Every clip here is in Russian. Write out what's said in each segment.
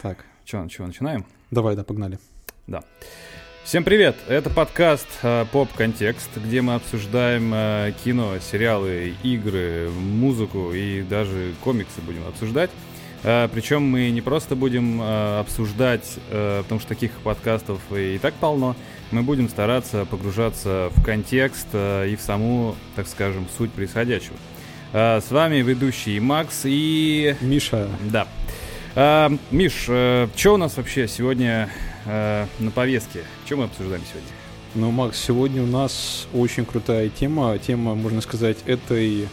Так. Че, чего, начинаем? Давай, да, погнали. Да. Всем привет! Это подкаст э, Поп Контекст, где мы обсуждаем э, кино, сериалы, игры, музыку и даже комиксы будем обсуждать. Э, причем мы не просто будем э, обсуждать, потому что таких подкастов и так полно. Мы будем стараться погружаться в контекст и в саму, так скажем, суть происходящего. С вами ведущий Макс и... Миша. Да. А, Миш, а, что у нас вообще сегодня а, на повестке? Что мы обсуждаем сегодня? Ну, Макс, сегодня у нас очень крутая тема. Тема, можно сказать, этой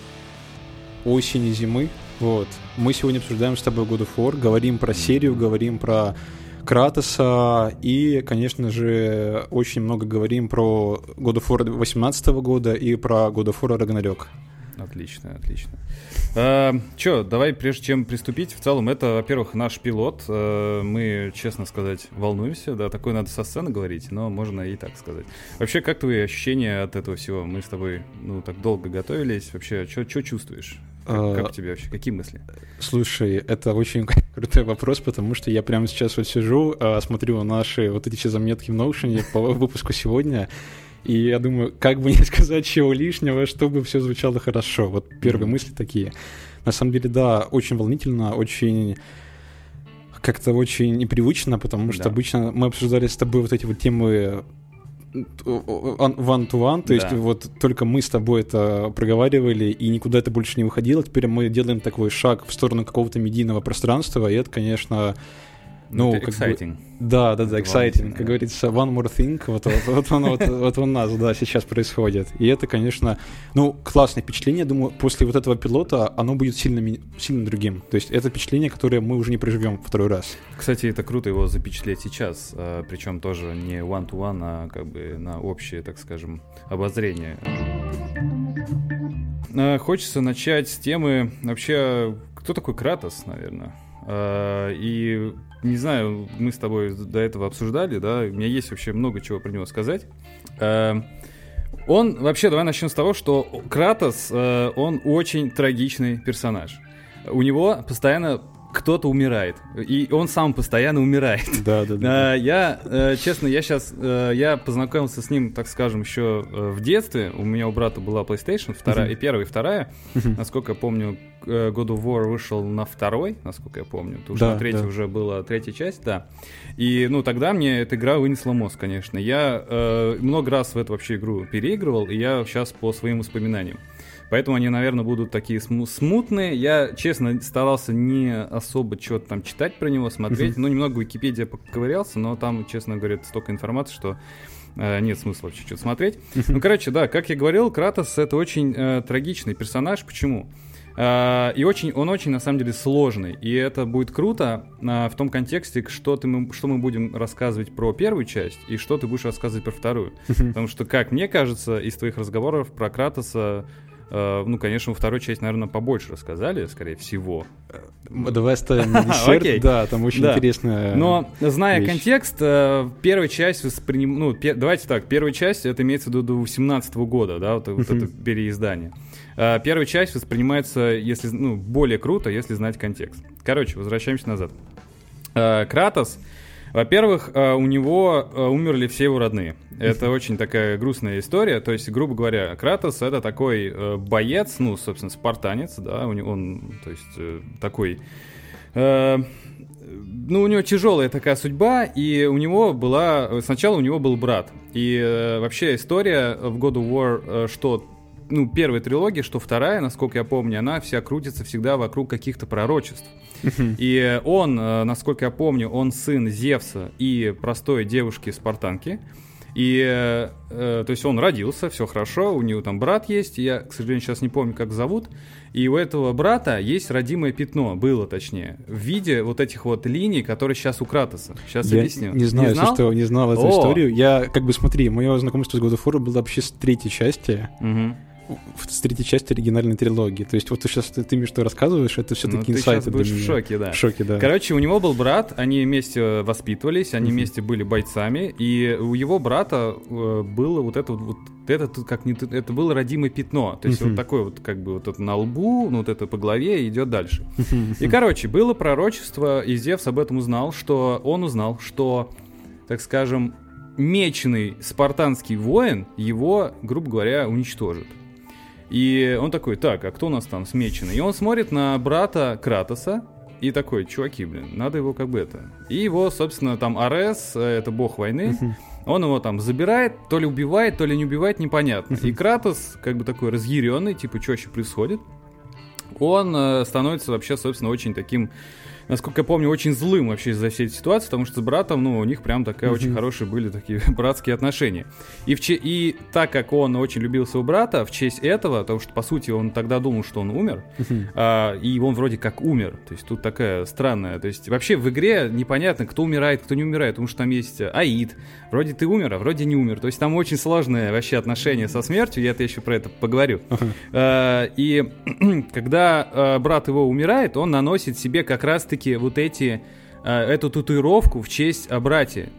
осени зимы. Вот. Мы сегодня обсуждаем с тобой God of War, говорим про серию, говорим про Кратоса и, конечно же, очень много говорим про God of War 2018 года и про God of War Ragnarok. Отлично, отлично. А, Че, давай, прежде чем приступить, в целом, это, во-первых, наш пилот. А, мы, честно сказать, волнуемся, да, такое надо со сцены говорить, но можно и так сказать. Вообще, как твои ощущения от этого всего? Мы с тобой, ну, так долго готовились. Вообще, что чувствуешь? Как, А, как у тебя вообще? Какие мысли? Слушай, это очень крутой вопрос, потому что я прямо сейчас вот сижу, а, смотрю наши вот эти все заметки в Notion по выпуску сегодня, и я думаю, как бы не сказать чего лишнего, чтобы все звучало хорошо. Вот первые мысли такие. На самом деле, да, очень волнительно, очень как-то очень непривычно, потому что Да. обычно мы обсуждали с тобой вот эти вот темы one-to-one, то есть Да. вот только мы с тобой это проговаривали, и никуда это больше не выходило. Теперь мы делаем такой шаг в сторону какого-то медийного пространства, и это, конечно, ну, это как бы- exciting. да, да, да, exciting. Как говорится, one more thing, вот, вот, вот, оно, вот, вот у нас, да, сейчас происходит. И это, конечно, ну, классное впечатление. Думаю, после вот этого пилота оно будет сильно, сильно другим. То есть это впечатление, которое мы уже не проживем второй раз. Кстати, это круто его запечатлеть сейчас, причем тоже не one-to-one, а как бы на общее, так скажем, обозрение. А, Хочется начать с темы вообще, кто такой Кратос, наверное. А, И не знаю, мы с тобой до этого обсуждали, да, у меня есть вообще много чего про него сказать. А, Он, вообще, давай начнем с того, что Кратос, э, он очень трагичный персонаж. У него постоянно кто-то умирает, и он сам постоянно умирает. Да, да, да. А, Я, э, честно, я сейчас, я познакомился с ним, так скажем, еще э, в детстве. У меня у брата была PlayStation, вторая, Мгм. и первая, и вторая. Насколько я помню, э, God of War вышел на второй, насколько я помню. Что Да, на третьей да. уже была третья часть, да. И, ну, тогда мне эта игра вынесла мозг, конечно. Я э, много раз в эту вообще игру переигрывал, и я сейчас по своим воспоминаниям. Поэтому они, наверное, будут такие сму- смутные. Я, честно, старался не особо что-то там читать про него, смотреть. Мгм. Ну, немного в Википедия поковырялся, но там, честно говоря, столько информации, что э, нет смысла вообще что-то смотреть. Ну, короче, да, как я говорил, Кратос это очень э, трагичный персонаж. Почему? И очень, он очень, на самом деле, сложный. И это будет круто а, в том контексте, что, ты, что мы будем рассказывать про первую часть и что ты будешь рассказывать про вторую. Потому что, как мне кажется, из твоих разговоров про Кратоса, э, ну, конечно, во второй части, наверное, побольше рассказали, скорее всего. Давай десерт. Да, там очень Да. интересная... Но, зная вещь. контекст, э, первая часть восприним... Ну, пе- давайте так, первая часть, это имеется в виду до 18 года, да, вот, вот это переиздание. Э, Первая часть воспринимается, если, ну, более круто, если знать контекст. Короче, возвращаемся назад. Э, Кратос, во-первых, э, у него умерли все его родные. Это очень такая грустная история. То есть, грубо говоря, Кратос это такой боец, ну, собственно, спартанец, да, у него он, то есть, такой ну, у него тяжелая такая судьба, и у него была... Сначала у него был брат. И э, вообще история в God of War, э, что ну, первая трилогия, что вторая, насколько я помню, она вся крутится всегда вокруг каких-то пророчеств. И он, э, насколько я помню, он сын Зевса и простой девушки-спартанки. И, э, э, то есть он родился, все хорошо, у него там брат есть, я, к сожалению, сейчас не помню, как зовут. И у этого брата есть родимое пятно, было точнее, в виде вот этих вот линий, которые сейчас у Кратоса. Сейчас Я объясню. не знаю, если знал? что, не знал эту О! историю. Я, как бы, смотри, мое знакомство с God of War было вообще с третьей части. Мгм. В третьей части оригинальной трилогии. То есть вот ты сейчас ты, ты мне что рассказываешь, это все-таки ну, инсайты ты в шоке, да. В шоке, да. Короче, у него был брат, они вместе воспитывались, они вместе были бойцами, и у его брата э, было вот это вот это как не это было родимое пятно, то есть вот такое вот как бы вот это на лбу, ну вот это по голове идет дальше. И короче было пророчество, и Зевс об этом узнал, что он узнал, что, так скажем, меченый спартанский воин его, грубо говоря, уничтожит. И он такой, так, а кто у нас там смеченный? И он смотрит на брата Кратоса, и такой, чуваки, блин, надо его как бы это. И его, собственно, там Арес, э, это бог войны, он его там забирает, то ли убивает, то ли не убивает, непонятно. И Кратос, как бы такой разъяренный, типа, что вообще происходит? Он э, становится вообще, собственно, очень таким насколько я помню, очень злым вообще из-за всей этой ситуации, потому что с братом, ну, у них прям такая очень хорошие были такие братские отношения. И, в че- и так как он очень любил своего брата, в честь этого, потому что, по сути, он тогда думал, что он умер, а, и он вроде как умер. То есть тут такая странная. То есть вообще в игре непонятно, кто умирает, кто не умирает, потому что там есть Аид. Вроде ты умер, а вроде не умер. То есть там очень сложное вообще отношение со смертью, я-то еще про это поговорю. А, и когда а, брат его умирает, он наносит себе как раз-таки таки вот эти, э, эту татуировку в честь о брате.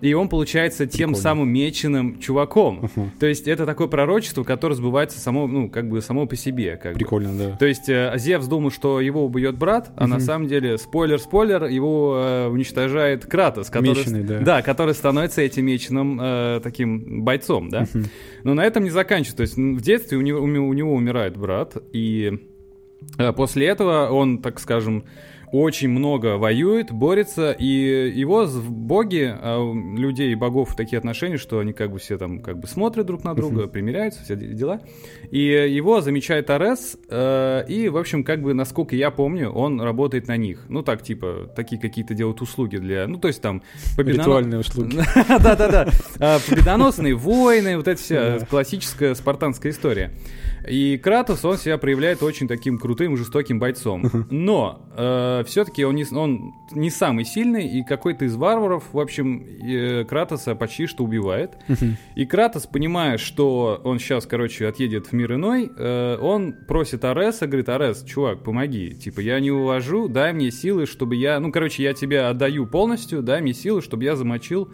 И он получается тем самым меченым чуваком. Uh-huh. То есть это такое пророчество, которое сбывается само, ну, как бы само по себе. Как Прикольно, бы. да. То есть э, Зевс думал, что его убьет брат, а uh-huh. на самом деле, спойлер-спойлер, его э, уничтожает Кратос, который, Меченый, да. да, который становится этим меченым э, таким бойцом, да. Uh-huh. Но на этом не заканчивается. То есть в детстве у него, у него умирает брат, и э, после этого он, так скажем, очень много воюет, борется, и его боги, а людей и богов такие отношения, что они как бы все там как бы смотрят друг на друга, примиряются, все дела. И его замечает Арес, э, и, в общем, как бы, насколько я помню, он работает на них. Ну, так, типа, такие какие-то делают услуги для... Ну, то есть там... Ритуальные услуги. Да-да-да. А, победоносные войны, вот эта вся классическая спартанская история. И Кратос, он себя проявляет очень таким крутым, жестоким бойцом. Но э, все-таки он не, он не самый сильный, и какой-то из варваров, в общем, э, Кратоса почти что убивает. И Кратос, понимая, что он сейчас, короче, отъедет в мир иной, э, он просит Ареса, говорит, Арес, чувак, помоги. Типа, я не увожу, дай мне силы, чтобы я... Ну, короче, я тебя отдаю полностью, дай мне силы, чтобы я замочил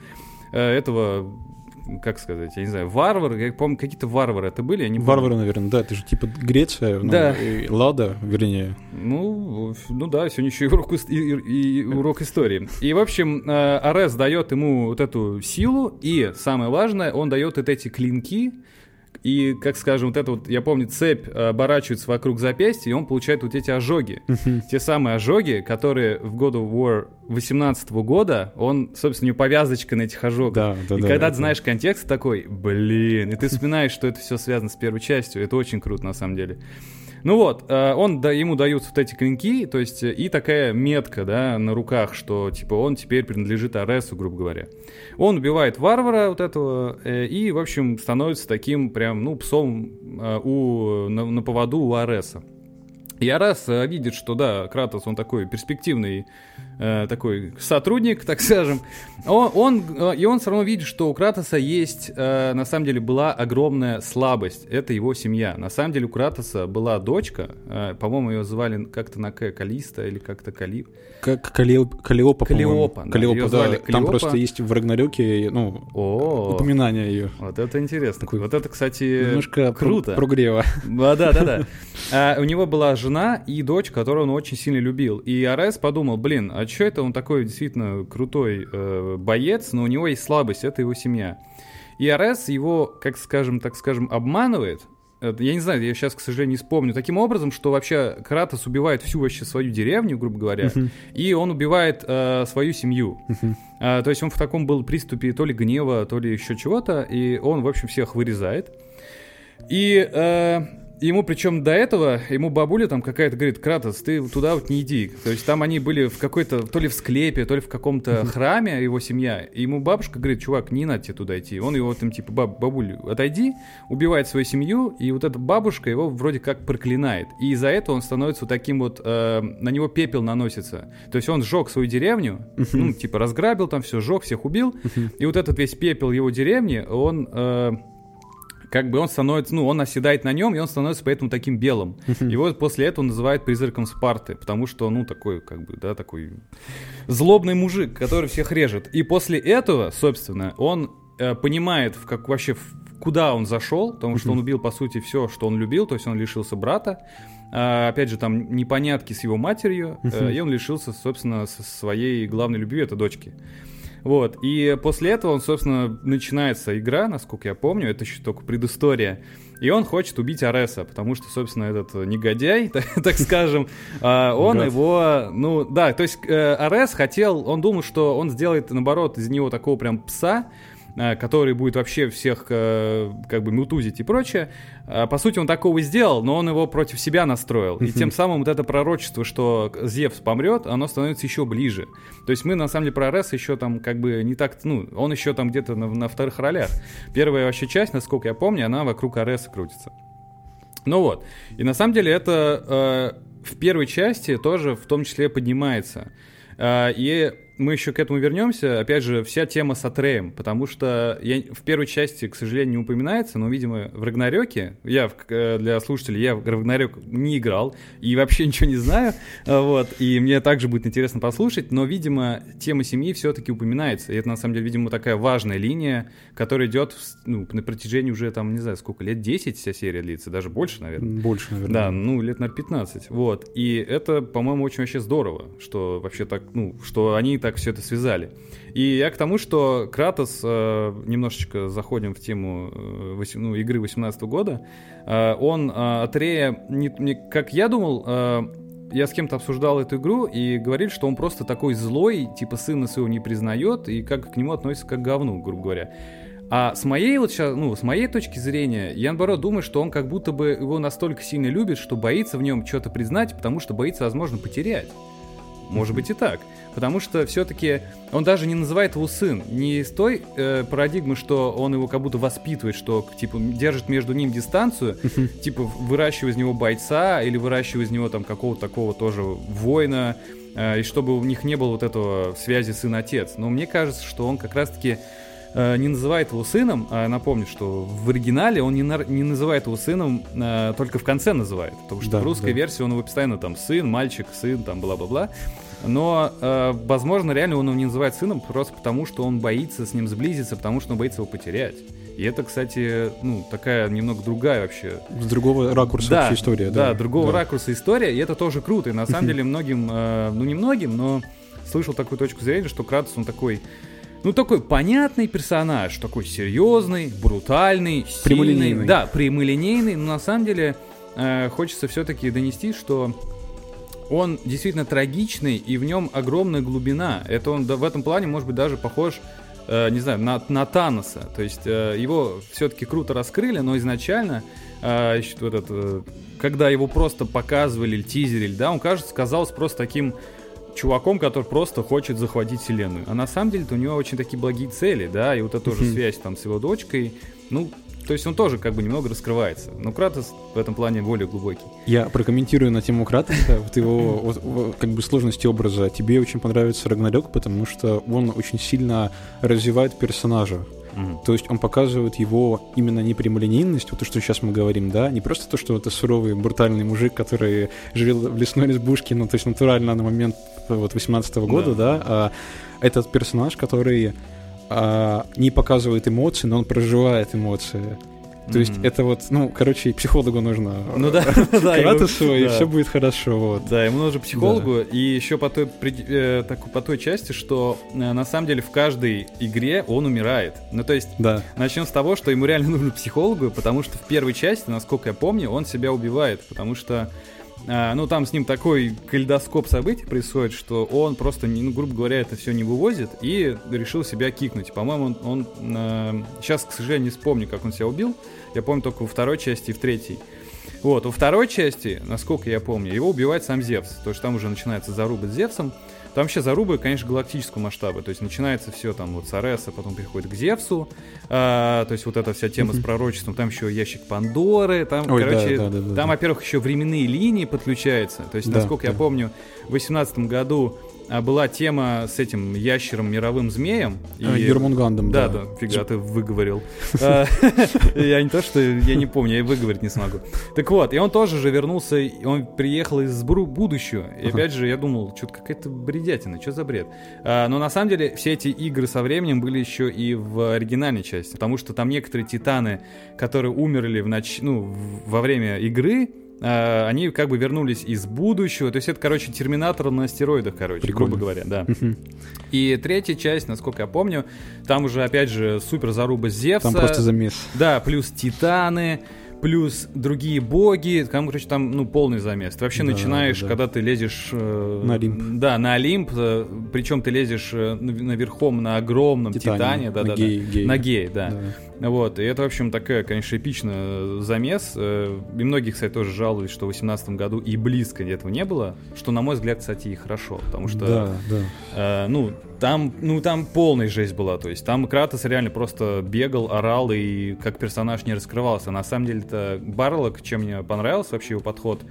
э, этого как сказать, я не знаю, варвары, я помню, какие-то варвары это были, они Варвары, наверное, да, это же типа Греция, ну, да. и Лада, вернее. Ну, ну да, сегодня еще и урок, и, и, и урок истории. И, в общем, э, Арес дает ему вот эту силу, и самое важное, он дает вот эти клинки, и, как скажем, вот это вот, я помню, цепь э, оборачивается вокруг запястья, и он получает вот эти ожоги. Те самые ожоги, которые в God of War 18 года, он, собственно, у него повязочка на этих ожогах. Да, да, и да, когда это... ты знаешь контекст, такой, блин, и ты вспоминаешь, что это все связано с первой частью, это очень круто, на самом деле. Ну вот, э, он, да, ему даются вот эти клинки, то есть и такая метка, да, на руках, что, типа, он теперь принадлежит Аресу, грубо говоря. Он убивает варвара вот этого э, и, в общем, становится таким прям, ну, псом э, у, на, на поводу у Ареса. И Арес видит, что да, Кратос, он такой перспективный э, такой сотрудник, так скажем, он, он, э, и он все равно видит, что у Кратоса есть, э, на самом деле, была огромная слабость. Это его семья. На самом деле у Кратоса была дочка, э, по-моему, ее звали как-то на К, Калиста или как-то Калип. Как Калиопа, Калиопа, Калиопа, да. Калиопа, да. Калиопа. Там просто есть в Рагнарёке, ну, О, упоминание ее. Вот это интересно. Такой, вот это, кстати, немножко круто. прогрева. Да, да, да, да. А, у него была жена и дочь, которую он очень сильно любил. И Арес подумал, блин, а что это он такой действительно крутой э, боец, но у него есть слабость, это его семья. И Арес его, как скажем, так скажем, обманывает. Я не знаю, я сейчас, к сожалению, не вспомню. Таким образом, что вообще Кратос убивает всю вообще свою деревню, грубо говоря, uh-huh. и он убивает э, свою семью. Uh-huh. А, то есть он в таком был приступе то ли гнева, то ли еще чего-то, и он, в общем, всех вырезает. И э, Ему причем до этого, ему бабуля там какая-то говорит, Кратос, ты туда вот не иди. То есть там они были в какой-то, то ли в склепе, то ли в каком-то храме, его семья. И ему бабушка говорит, чувак, не надо тебе туда идти. Он его там типа, баб, бабуль, отойди, убивает свою семью, и вот эта бабушка его вроде как проклинает. И из-за этого он становится вот таким вот, э, на него пепел наносится. То есть он сжег свою деревню, ну, типа разграбил там все, сжег, всех убил. И вот этот весь пепел его деревни, он... Э, как бы он становится, ну, он оседает на нем, и он становится поэтому таким белым. Вот после этого называют призраком Спарты, потому что, ну, такой, как бы, да, такой злобный мужик, который всех режет. И после этого, собственно, он э, понимает, в как вообще в, куда он зашел, потому что он убил, по сути, все, что он любил, то есть он лишился брата, а, опять же, там непонятки с его матерью, э, и он лишился, собственно, своей главной любви, это дочки. Вот, и после этого он, собственно, начинается игра, насколько я помню, это еще только предыстория, и он хочет убить Ареса, потому что, собственно, этот негодяй, так, так скажем, а, он его, ну, да, то есть э, Арес хотел, он думал, что он сделает, наоборот, из него такого прям пса, который будет вообще всех э, как бы мутузить и прочее. Э, по сути, он такого сделал, но он его против себя настроил. И тем самым вот это пророчество, что Зевс помрет, оно становится еще ближе. То есть мы, на самом деле, про Ареса еще там как бы не так, ну, он еще там где-то на, на вторых ролях. Первая вообще часть, насколько я помню, она вокруг Ареса крутится. Ну вот. И на самом деле это э, в первой части тоже в том числе поднимается. Э, и мы еще к этому вернемся. Опять же, вся тема с Атреем, потому что я, в первой части, к сожалению, не упоминается, но, видимо, в Рагнарёке, я э, для слушателей, я в Рагнарёк не играл и вообще ничего не знаю, э, вот, и мне также будет интересно послушать, но, видимо, тема семьи все-таки упоминается, и это, на самом деле, видимо, такая важная линия, которая идет ну, на протяжении уже, там, не знаю, сколько, лет 10 вся серия длится, даже больше, наверное. Больше, наверное. Да, ну, лет, наверное, 15, вот, и это, по-моему, очень вообще здорово, что вообще так, ну, что они так все это связали. И я к тому, что Кратос, э, немножечко заходим в тему э, 8, ну, игры 18 года, э, он э, не, как я думал, я с кем-то обсуждал эту игру и говорили, что он просто такой злой, типа сына своего не признает и как к нему относится как к говну, грубо говоря. А с моей вот сейчас, ну, с моей точки зрения, я наоборот думаю, что он как будто бы его настолько сильно любит, что боится в нем что-то признать, потому что боится, возможно, потерять. Может быть и так. Потому что все-таки он даже не называет его сын. Не из той э, парадигмы, что он его как будто воспитывает, что типа держит между ним дистанцию, типа выращивая из него бойца или выращивая из него там какого-то такого тоже воина, э, и чтобы у них не было вот этого связи сын-отец. Но мне кажется, что он как раз-таки не называет его сыном, а напомню, что в оригинале он не, на, не называет его сыном, э, только в конце называет, потому что да, в русской да. версии он его постоянно там сын, мальчик, сын, там бла-бла-бла. Но, э, возможно, реально он его не называет сыном просто потому, что он боится с ним сблизиться, потому что он боится его потерять. И это, кстати, ну, такая немного другая вообще... С другого ракурса да, вообще история. Да, да другого да. ракурса история, и это тоже круто. И на самом деле многим, э, ну не многим, но слышал такую точку зрения, что Кратос, он такой ну, такой понятный персонаж, такой серьезный, брутальный, прямолинейный. Да, прямолинейный, но на самом деле э, хочется все-таки донести, что он действительно трагичный, и в нем огромная глубина. Это он да, в этом плане, может быть, даже похож, э, не знаю, на, на Таноса. То есть э, его все-таки круто раскрыли, но изначально, э, вот этот, э, когда его просто показывали, тизерили, да, он, кажется, казался просто таким чуваком, который просто хочет захватить вселенную. А на самом деле у него очень такие благие цели, да, и вот эта тоже связь там с его дочкой. Ну, то есть он тоже как бы немного раскрывается. Но Кратос в этом плане более глубокий. Я прокомментирую на тему Кратоса, вот его вот, как бы сложности образа. Тебе очень понравится Рагнарёк, потому что он очень сильно развивает персонажа. Mm-hmm. То есть он показывает его именно не прямолинейность, вот то, что сейчас мы говорим, да, не просто то, что это суровый, брутальный мужик, который жил в лесной избушке, ну, то есть натурально на момент вот 18 -го года, да, да а этот персонаж, который а, не показывает эмоции, но он проживает эмоции. То mm-hmm. есть это вот, ну, короче, психологу нужно. Ну да, да. и все будет хорошо. Вот. Да, ему нужно психологу, и еще по той, э, так, по той части, что э, на самом деле в каждой игре он умирает. Ну, то есть, да. начнем с того, что ему реально нужно психологу, потому что в первой части, насколько я помню, он себя убивает, потому что а, ну, там с ним такой кальдоскоп событий происходит, что он просто, ну, грубо говоря, это все не вывозит и решил себя кикнуть. По-моему, он, он э, сейчас, к сожалению, не вспомню, как он себя убил. Я помню только во второй части и в третьей. Вот, во второй части, насколько я помню, его убивает сам Зевс. То есть там уже начинается заруба с Зевсом. Там вообще зарубы, конечно, галактического масштаба. То есть начинается все там вот с Ареса, потом переходит к Зевсу. А, то есть вот эта вся тема с пророчеством. Там еще ящик Пандоры. Там, Ой, короче, да, да, да, там, во-первых, еще временные линии подключаются. То есть, насколько я помню, в 2018 году была тема с этим ящером мировым змеем. А, Ермунгандом, да. Да, да, фига ты выговорил. А, я не то, что я не помню, я выговорить не смогу. Так вот, и он тоже же вернулся, он приехал из будущего. И опять же, я думал, что-то какая-то бредятина, что за бред? Но на самом деле все эти игры со временем были еще и в оригинальной части, потому что там некоторые титаны, которые умерли в ноч... ну, во время игры, Uh, они как бы вернулись из будущего. То есть это, короче, терминатор на стероидах, короче, Прикольно. грубо говоря, да. И третья часть, насколько я помню, там уже, опять же, супер заруба Зевса. Там просто замес. Да, плюс Титаны плюс другие боги, там, короче, там, ну, полный замес. Ты вообще да, начинаешь, да. когда ты лезешь... Э, на Олимп. Да, на Олимп, э, причем ты лезешь э, наверхом на огромном Титане, Титане да, на да, гей, да. Гей. На гей, да. да. Вот, и это, в общем, такая, конечно, эпичный замес. Э, и многие, кстати, тоже жалуются, что в 2018 году и близко этого не было, что, на мой взгляд, кстати, и хорошо, потому что... Да, да. Э, ну, там, ну, там полная жесть была, то есть там Кратос реально просто бегал, орал и как персонаж не раскрывался. На самом деле это Барлок, чем мне понравился вообще его подход,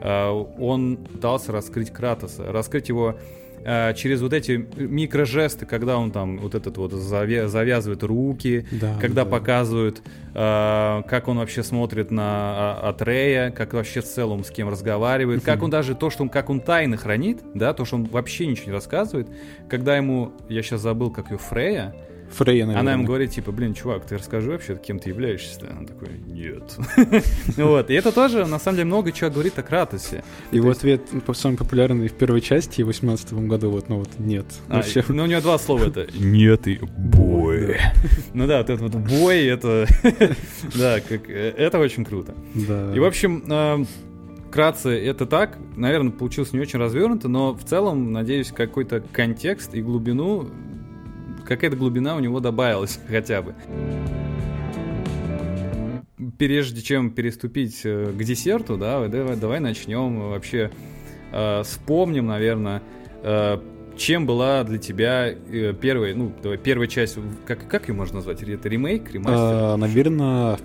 э, он пытался раскрыть Кратоса, раскрыть его э, через вот эти микрожесты, когда он там вот этот вот завязывает руки, да, когда да. показывают, э, как он вообще смотрит на а, Атрея, как вообще в целом с кем разговаривает, как он даже то, что он как он тайны хранит, да, то, что он вообще ничего не рассказывает, когда ему, я сейчас забыл, как ее Фрея, Фрейя, наверное. Она ему говорит, типа, блин, чувак, ты расскажи вообще, кем ты являешься-то? Он такой, нет. Вот, и это тоже, на самом деле, много чего говорит о Кратосе. Его ответ самый популярный в первой части, в 18 году, вот, ну вот, нет. А, ну, у него два слова это «нет» и «бой». Ну да, вот это вот «бой», это... Да, как это очень круто. Да. И, в общем, вкратце это так. Наверное, получилось не очень развернуто, но в целом, надеюсь, какой-то контекст и глубину какая-то глубина у него добавилась хотя бы. Прежде чем переступить э, к десерту, да, давай, давай начнем вообще э, вспомним, наверное, э, чем была для тебя э, первая, ну, давай, первая часть, как, как ее можно назвать? Это ремейк, ремастер? А, наверное,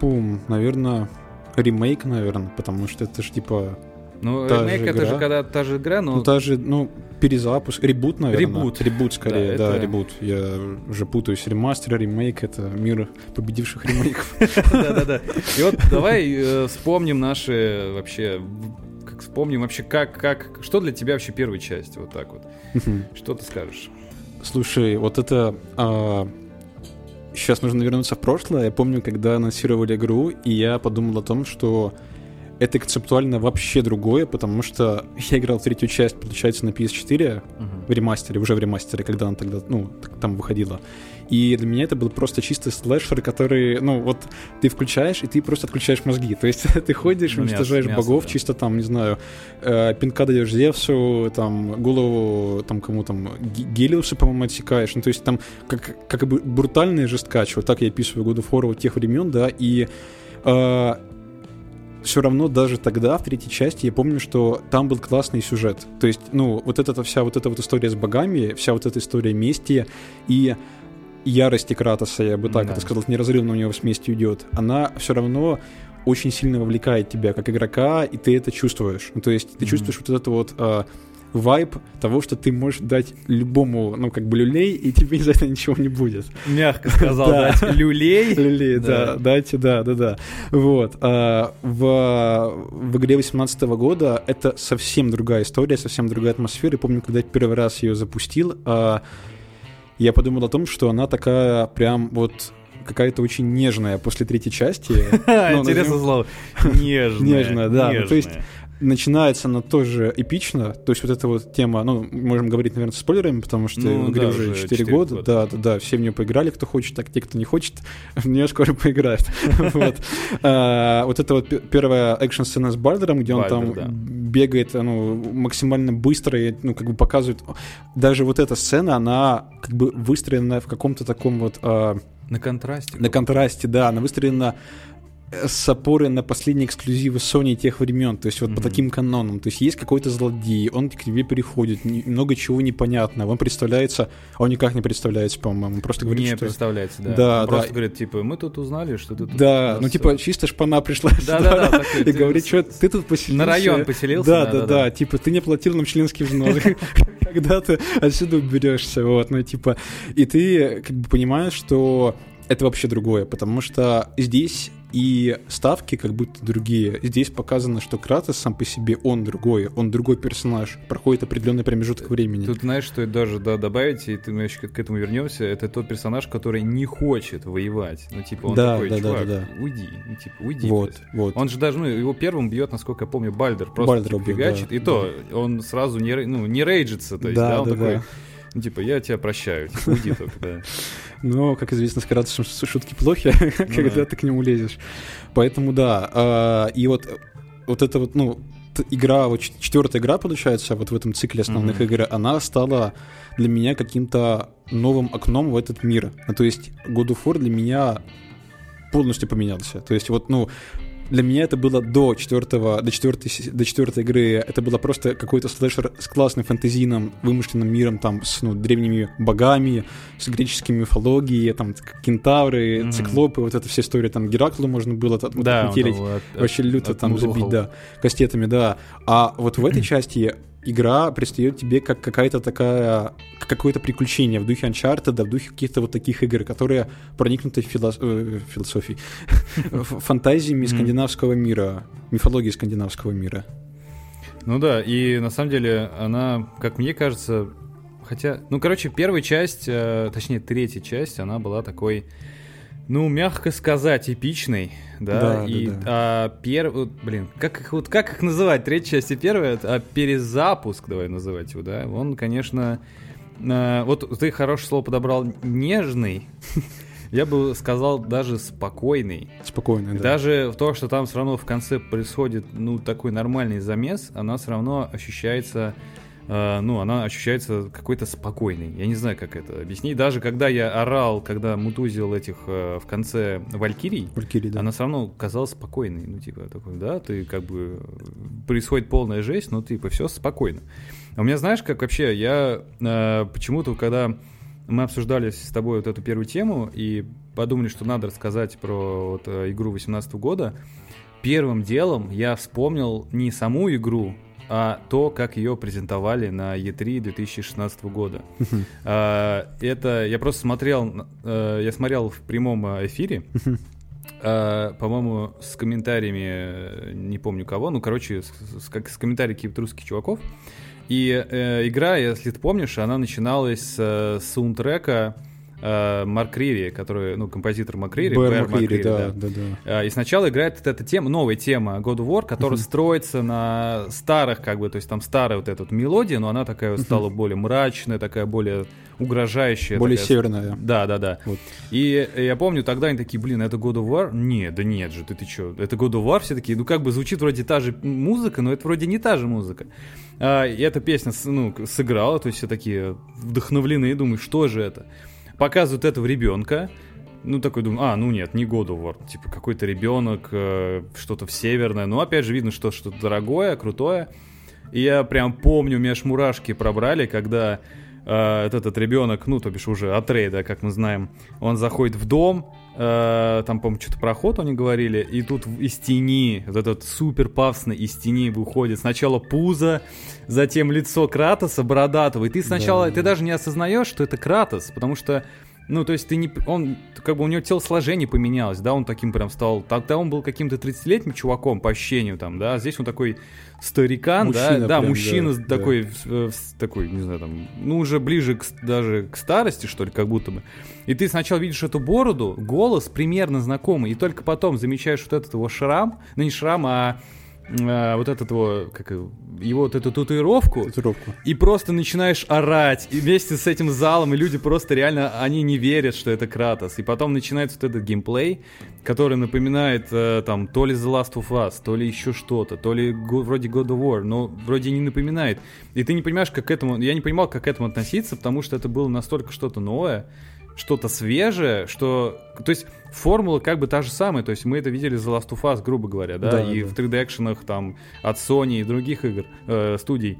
пум, наверное, ремейк, наверное, потому что это же типа ну, та ремейк это игра. же когда та же игра, но... Ну, та же, ну, перезапуск, ребут, наверное. Ребут. Ребут, скорее, да, да это... ребут. Я уже путаюсь. Ремастер, ремейк — это мир победивших ремейков. Да-да-да. И вот давай э, вспомним наши вообще как вспомним вообще, как, как, что для тебя вообще первая часть, вот так вот. Что ты скажешь? Слушай, вот это а, сейчас нужно вернуться в прошлое. Я помню, когда анонсировали игру, и я подумал о том, что это концептуально вообще другое, потому что я играл третью часть, получается, на PS4 uh-huh. в ремастере, уже в ремастере, когда она тогда, ну, там выходила. И для меня это был просто чистый слэшер, который, ну, вот ты включаешь, и ты просто отключаешь мозги. То есть ты ходишь, ну, уничтожаешь мясо, богов, да. чисто там, не знаю, э, пинка даешь Зевсу, там, голову, там, кому там, Гелиусу, по-моему, отсекаешь. Ну, то есть там как, как бы брутальный жесткач. Вот так я описываю God of War тех времен, да, и э, все равно даже тогда, в третьей части, я помню, что там был классный сюжет. То есть, ну, вот эта вся вот эта вот история с богами, вся вот эта история мести и ярости Кратоса, я бы так да. это сказал, неразрывно у него с местью идет, она все равно очень сильно вовлекает тебя как игрока, и ты это чувствуешь. Ну, то есть ты mm-hmm. чувствуешь вот это вот а, вайб того, что ты можешь дать любому, ну, как бы люлей, и тебе за это ничего не будет. Мягко сказал, дать люлей. Люлей, да, дать, да, да, да. Вот. А, в, игре 18 года это совсем другая история, совсем другая атмосфера. И помню, когда я первый раз ее запустил, а, я подумал о том, что она такая прям вот какая-то очень нежная после третьей части. Ну, Интересное слово. Нежная. Нежная, да. Ну, то есть начинается она тоже эпично, то есть вот эта вот тема, ну, можем говорить, наверное, с спойлерами, потому что ну, в игре да, уже 4, 4 года, года, да, да, да, все в нее поиграли, кто хочет, так те, кто не хочет, в нее скоро поиграют. Вот. А, это вот первая экшн-сцена с Бальдером, где он там бегает, ну, максимально быстро, и, ну, как бы показывает, даже вот эта сцена, она как бы выстроена в каком-то таком вот... А, на контрасте. На контрасте, да, она выстроена с опорой на последние эксклюзивы Sony тех времен, то есть вот mm-hmm. по таким канонам. То есть есть какой-то злодей, он к тебе переходит, не, много чего непонятно. Он представляется, а он никак не представляется, по-моему, просто говорит, не что... представляется, да. Да, он да. Просто говорит, типа, мы тут узнали, что ты тут... Да, ну типа чисто шпана пришла да, да, да, и говорит, что ты тут поселился. На район поселился. Да, да, да, типа ты не платил нам членский взнос. Когда ты отсюда уберешься, вот, ну типа, и ты как бы понимаешь, что это вообще другое, потому что здесь и ставки как будто другие. Здесь показано, что Кратос сам по себе, он другой, он другой персонаж, проходит определенный промежуток времени. Тут знаешь, что даже да, добавить, и ты, мы еще к этому вернемся, это тот персонаж, который не хочет воевать. Ну, типа, он да, такой, да, чувак, да, да, уйди, ну, типа, уйди. Вот, вот. Он же даже, ну, его первым бьет, насколько я помню, Бальдер. Просто Бальдер типа, убьет, фигачит, да, и то он сразу не, ну, не рейджится, то есть, Да, да, он да, такой, да. ну, типа, я тебя прощаю, типа, уйди только, да. Но, как известно, с Кратосом шутки плохи, когда Ну да. ты к нему лезешь. Поэтому да. а, И вот вот это вот, ну, игра, вот чет- четвертая игра, получается, вот в этом цикле основных Мгм. игр, она стала для меня каким-то новым окном в этот мир. Ну, то есть God of War для меня полностью поменялся. То есть вот, ну, для меня это было до четвертого, до четвертой, до четвертой игры, это было просто какой-то слэшер с классным фэнтезийным вымышленным миром, там, с ну, древними богами, с греческой мифологией, там, кентавры, Мгм. циклопы, вот эта вся история, там, Гераклу можно было там, вот, Да, метелить, он там от- вообще от- люто там отмудохал. забить, да, кастетами, да. А вот в этой части игра предстает тебе как какая-то такая, как какое-то приключение в духе Uncharted, в духе каких-то вот таких игр, которые проникнуты филос- э, философией, фантазиями скандинавского мира, мифологией скандинавского мира. Ну да, и на самом деле она, как мне кажется, хотя, ну короче, первая часть, э, точнее третья часть, она была такой, ну мягко сказать, эпичной, да, Да, и да, да. а пер, вот, блин, как их вот как их называть, третья часть и первая, а перезапуск, давай называть его, да, он, конечно, э, вот ты хорошее слово подобрал, нежный, я бы сказал даже спокойный. Спокойно, да. Даже в то, что там все равно в конце происходит, ну, такой нормальный замес, она все равно ощущается, ну, она ощущается какой-то спокойной. Я не знаю, как это объяснить. Даже когда я орал, когда мутузил этих э, в конце Валькирий, Валькирий, да. она все равно казалась спокойной. Ну, типа, такой, да, ты как бы... Происходит полная жесть, но, типа, все спокойно. А у меня, знаешь, как вообще, я э, почему-то, когда мы обсуждали с тобой вот эту первую тему и подумали, что надо рассказать про вот, э, игру 18 года, первым делом я вспомнил не саму игру, а то, как ее презентовали на E3 2016 года. А, Это я просто смотрел, э, я смотрел в прямом э, эфире, а, по-моему, с комментариями, э, не помню кого, ну, короче, с, как с комментариями каких-то русских чуваков. И э, игра, если ты помнишь, она начиналась с саундтрека э, Марк Рири, который, ну, композитор Марк Рири, Бэр Маккири, Маккири, да, да, да. а, И сначала играет вот эта тема, новая тема God of War, которая Мгм. строится на старых, как бы, то есть там старая вот эта вот мелодия, но она такая вот стала более мрачная, такая более угрожающая. Более такая- северная. Да, да, да. Вот. И э, я помню, тогда они такие, блин, это God of War? Нет, да нет же, ты, ты чё? Это God of War? Все такие, ну как бы звучит вроде та же музыка, но это вроде не та же музыка. А, и эта песня ну, сыграла, то есть все такие вдохновлены и думают, что же это? Показывают этого ребенка, ну, такой думаю, а, ну нет, не God of War, типа какой-то ребенок, э, что-то в северное, но опять же видно, что что-то дорогое, крутое. И я прям помню, меня аж мурашки пробрали, когда э, этот, этот ребенок, ну, то бишь уже Атрей, да, как мы знаем, он заходит в дом, там, по-моему, что-то про охоту они говорили, и тут из тени, вот этот супер пафосный из тени выходит сначала пузо, затем лицо Кратоса бородатого, и ты сначала, Да. ты даже не осознаешь, что это Кратос, потому что ну, то есть ты не... Он, как бы у него телосложение поменялось, да, он таким прям стал... Тогда он был каким-то 30-летним чуваком по ощущению там, да, здесь он такой старикан, да, Мужчина да, прям, мужчина да, такой, в- в- с такой, не знаю, там, ну, уже ближе к, даже к старости, что ли, как будто бы. И ты сначала видишь эту бороду, голос примерно знакомый, и только потом замечаешь вот этот его шрам, ну, не шрам, а а, вот этот его, как его, его вот эту татуировку, Татуировку. и просто начинаешь орать, и вместе с этим залом, и люди просто реально, они не верят, что это Кратос. И потом начинается вот этот геймплей, который напоминает э, там то ли The Last of Us, то ли еще что-то, то ли го- вроде God of War, но вроде не напоминает. И ты не понимаешь, как к этому... Я не понимал, как к этому относиться, потому что это было настолько что-то новое, что-то свежее, что... То есть формула как бы та же самая, то есть мы это видели за Last of Us, грубо говоря, да, Да, и да. в 3D-экшенах там от Sony и других игр, э, студий.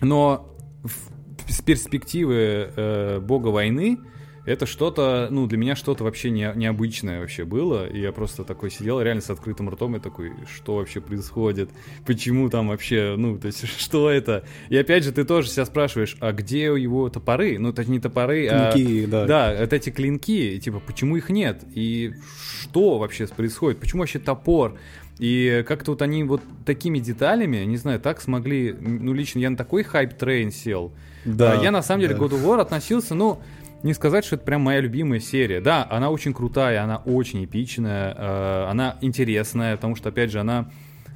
Но в- с перспективы э, бога войны это что-то, ну, для меня что-то вообще не, необычное вообще было. И я просто такой сидел реально с открытым ртом и такой, что вообще происходит? Почему там вообще, ну, то есть, что это? И опять же, ты тоже себя спрашиваешь, а где его топоры? Ну, это не топоры, а... Клинки, да. Да, это эти клинки, и, типа, почему их нет? И что вообще происходит? Почему вообще топор? И как-то вот они вот такими деталями, не знаю, так смогли, ну, лично я на такой hype train сел. Да, А я, на самом деле, да. к God of War относился, ну, не сказать, что это прям моя любимая серия. Да, она очень крутая, она очень эпичная, э, она интересная, потому что, опять же, она...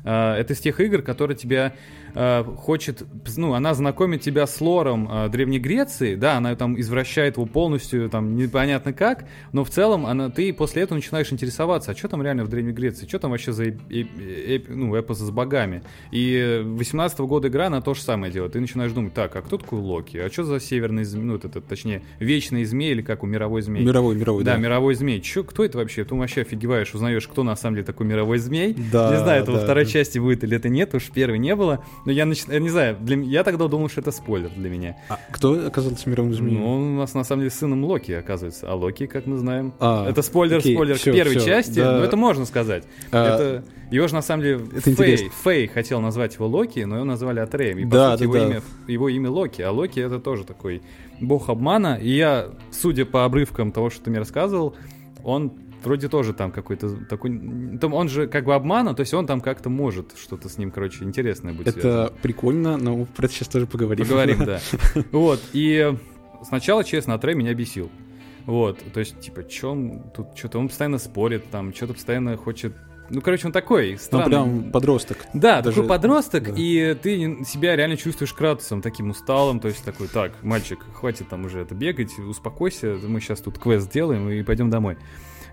э, это из тех игр, которые тебя э, хочет, ну, она знакомит тебя с лором э, Древней Греции, да, она там извращает его полностью, там, непонятно как, но в целом она, ты после этого начинаешь интересоваться, а что там реально в Древней Греции, что там вообще за эп- эп- эп- ну, эпос с богами. И 18 года игра, она то же самое делает. Ты начинаешь думать, так, а кто такой Локи? А что за северный змей, ну, это, точнее, вечный змей или как у мировой змей? Мировой, мировой, да, да. мировой змей. Чё, кто это вообще? Ты вообще офигеваешь, узнаешь, кто на самом деле такой мировой змей. Да, не знаю, это во да, второй да. части будет или это нет, уж в первой не было. Но я, нач- я не знаю, для я тогда думал, что это спойлер для меня. А кто оказался мировым змеем? Ну, он у нас на самом деле сыном Локи, оказывается. А Локи, как мы знаем. А, это спойлер, окей, спойлер всё, к первой всё, части, да. но это можно сказать. А, это, его же на самом деле это Фей, интересно. Фей хотел назвать его Локи, но его назвали Атреем. И по Да, сути да, его, да. Имя, его имя Локи, а Локи это тоже такой бог обмана. И я, судя по обрывкам того, что ты мне рассказывал, он вроде тоже там какой-то такой... Там он же как бы обмана, то есть он там как-то может что-то с ним, короче, интересное будет связано. Это прикольно, но про это сейчас тоже поговорим. Поговорим, да. Вот, и сначала, честно, Атрей меня бесил. Вот, то есть, типа, чё он тут, что-то он постоянно спорит, там, что-то постоянно хочет... Ну, короче, он такой, Ну, странный. прям подросток. Да, Даже- такой подросток, да. и ты себя реально чувствуешь Кратосом, таким усталым, то есть такой, так, мальчик, хватит там уже это бегать, успокойся, мы сейчас тут квест сделаем и пойдем домой.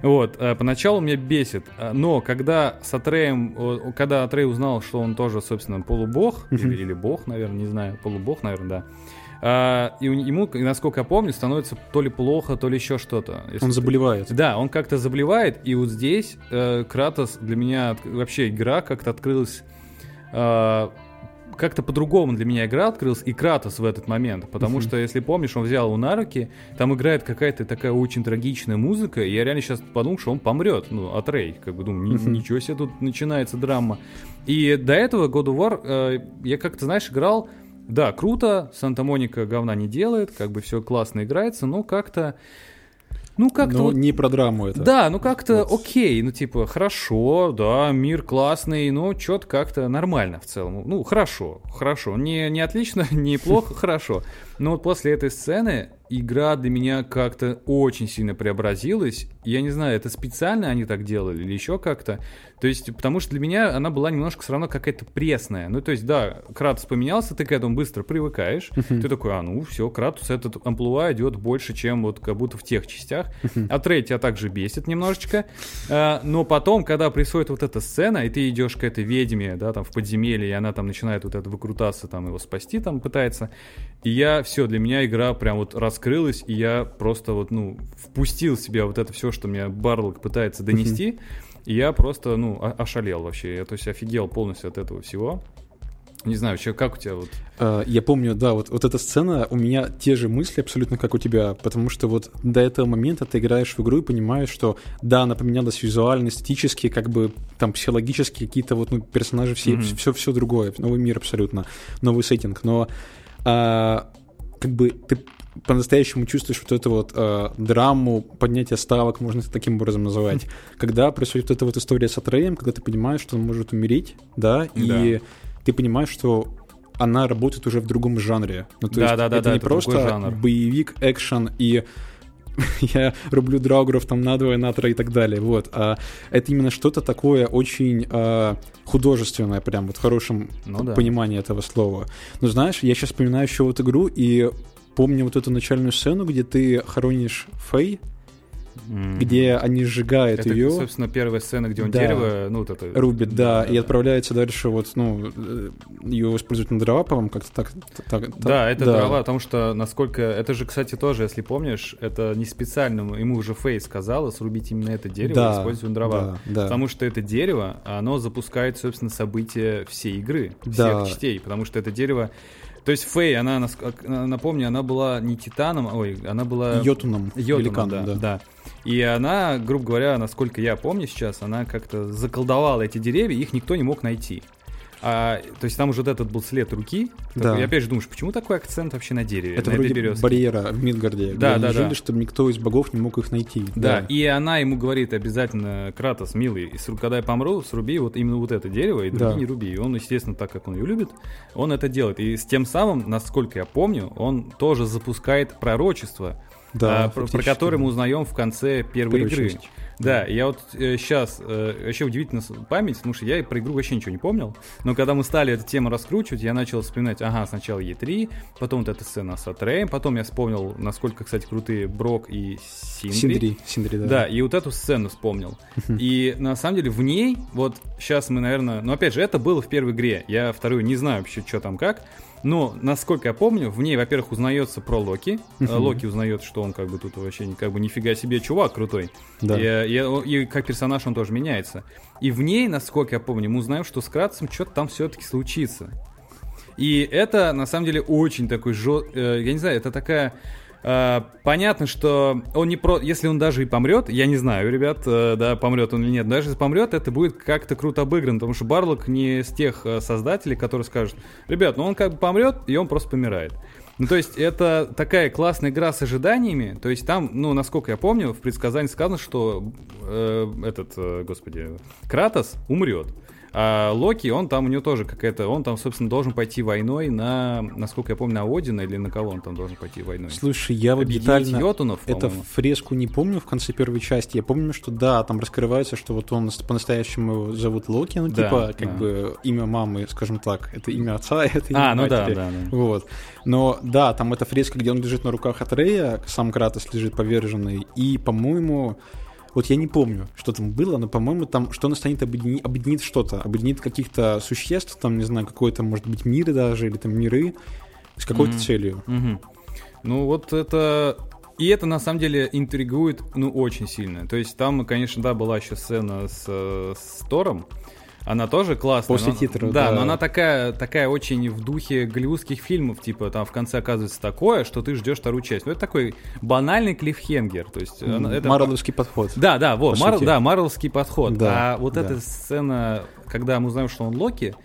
Вот, а, поначалу меня бесит, а, но когда с Атреем, когда Атрей узнал, что он тоже, собственно, полубог, или, или бог, наверное, не знаю, полубог, наверное, да, а, и ему, насколько я помню, становится то ли плохо, то ли еще что-то. Он ты- заболевает. да, он как-то заболевает, и вот здесь э, Кратос для меня вообще игра как-то открылась э, как-то по-другому для меня игра открылась, и Кратос в этот момент, потому что, если помнишь, он взял его на руки, там играет какая-то такая очень трагичная музыка, и я реально сейчас подумал, что он помрет, ну, от Рей, как бы думаю, «Ни- Мгм. ничего себе тут начинается драма. И до этого God of War э, я как-то, знаешь, играл, да, круто, Санта-Моника говна не делает, как бы все классно играется, но как-то, ну, как-то Но вот не про драму это. да, ну как-то Вот. окей, ну типа хорошо, да, мир классный, но что-то как-то нормально в целом. Ну хорошо, хорошо, не, не отлично, не плохо, хорошо. Но вот после этой сцены игра для меня как-то очень сильно преобразилась. Я не знаю, это специально они так делали или еще как-то. То есть, потому что для меня она была немножко все равно какая-то пресная. Ну, то есть, да, Кратус поменялся, ты к этому быстро привыкаешь. Ты такой, а, ну, все, Кратус этот амплуа идет больше, чем вот как будто в тех частях. А Трей тебя также бесит немножечко. А, но потом, когда происходит вот эта сцена, и ты идешь к этой ведьме, да, там, в подземелье, и она там начинает вот это выкрутаться, там, его спасти там пытается. И я, все, для меня игра прям вот раскрылась, и я просто вот, ну, впустил в себя вот это все, что мне Барлок пытается донести. И я просто, ну, ошалел вообще. Я, то есть, офигел полностью от этого всего. Не знаю, вообще, как у тебя вот... А, Я помню, да, вот, вот эта сцена, у меня те же мысли абсолютно, как у тебя, потому что вот до этого момента ты играешь в игру и понимаешь, что да, она поменялась визуально, эстетически, как бы там психологически какие-то вот ну, персонажи, все, Мгм. все, все другое, новый мир абсолютно, новый сеттинг, но а, как бы ты по-настоящему чувствуешь вот эту вот а, драму, поднятие ставок, можно это таким образом называть. Когда происходит вот эта вот история с Атреем, когда ты понимаешь, что он может умереть, да, и ты понимаешь, что она работает уже в другом жанре. Ну, то Да, есть да, да, это да, не это просто боевик, экшен и я рублю драугров там надвое, натро и так далее, вот. А это именно что-то такое очень а, художественное, прям вот в хорошем Ну да. понимании этого слова. Но знаешь, я сейчас вспоминаю еще вот игру и помню вот эту начальную сцену, где ты хоронишь Фэй, Где они сжигают Это, ее. собственно, первая сцена, где он Да. дерево, ну, вот это... Рубит, да, и отправляется дальше, вот, ну, э, ее используют на дрова, по-моему, как-то так. так- так- Да, это дрова, потому что, насколько... Это же, кстати, тоже, если помнишь, это не специально, ему уже Фей сказала срубить именно это дерево, Да, используя дрова. да, да. Потому что это дерево, оно запускает, собственно, события всей игры, всех Да. частей, потому что это дерево... То есть Фей, она, напомню, она была не титаном, ой, она была... Йотуном, Йотуном, великаном, да, да. да. И она, грубо говоря, насколько я помню сейчас, она как-то заколдовала эти деревья, их никто не мог найти. А, то есть там уже вот этот был след руки. Да. Такой, и опять же думаешь, почему такой акцент вообще на дереве? Это на вроде березке? барьера в Мидгарде, Да, они да, жили, да. чтобы никто из богов не мог их найти. Да, и она ему говорит обязательно, Кратос, милый, когда я помру, сруби вот именно вот это дерево, и другие Да. не руби. И он, естественно, так как он ее любит, он это делает. И с тем самым, насколько я помню, он тоже запускает пророчество, Да, а, про, про которое мы узнаем в конце первой Первой игры. части. Да, я вот сейчас вообще удивительно память, потому что я про игру вообще ничего не помнил. Но когда мы стали эту тему раскручивать, я начал вспоминать, ага, сначала Е3, потом вот эта сцена с Атреем, потом я вспомнил, насколько, кстати, крутые Брок и Синдри. Синдри, Синдри, да. Да, и вот эту сцену вспомнил. И на самом деле в ней, вот сейчас мы, наверное, ну опять же, это было в первой игре. Я вторую не знаю вообще, что там как. Но, насколько я помню, в ней, во-первых, узнается про Локи. Э. Локи узнает, что он как бы тут вообще как бы нифига себе чувак крутой. Да. И, э, и- и как персонаж он тоже меняется. И в ней, насколько я помню, мы узнаем, что с Кратцем что-то там все-таки случится. И это, на самом деле, очень такой э, Я не знаю, это такая... э, понятно, что он не про... Если он даже и помрет, я не знаю, ребят, э, да, помрет он или нет, даже если помрет, это будет как-то круто обыграно, потому что Барлок не из тех э, создателей, которые скажут, ребят, ну он как бы помрет, и он просто помирает. Ну, то есть, это такая классная игра с ожиданиями. То есть, там, ну, насколько я помню, в предсказании сказано, что э, этот, э, господи, Кратос умрет. А Локи, он там, у него тоже какая-то, он там, собственно, должен пойти войной на, насколько я помню, на Одина или на кого он там должен пойти войной? Слушай, я вот детально йотунов, по-моему. фреску не помню в конце первой части. Я помню, что да, там раскрывается, что вот он по-настоящему зовут Локи, ну Да, типа как да. бы имя мамы, скажем так, это имя отца, это имя А, ну да, да, да. Вот. Но да, там эта фреска, где он лежит на руках от Рея, сам Кратос лежит поверженный, и, по-моему, вот я не помню, что там было, но, по-моему, там, что он станет объедини- объединит что-то, объединит каких-то существ, там, не знаю, какой-то, может быть, мир даже, или там миры, с какой-то Мгм. целью. Мгм. Ну вот это... И это на самом деле интригует, ну, очень сильно. То есть там, конечно, да, была еще сцена с, э, с Тором. Она тоже классная. После но- титров, Да, да. но она такая, такая очень в духе голливудских фильмов, типа там в конце оказывается такое, что ты ждешь вторую часть. Ну это такой банальный клифхенгер. То есть она- это... Марвеловский подход. Да, да, вот, Мар- да, Марвелский подход. Да, а вот да. эта сцена, когда мы узнаем, что он Локи,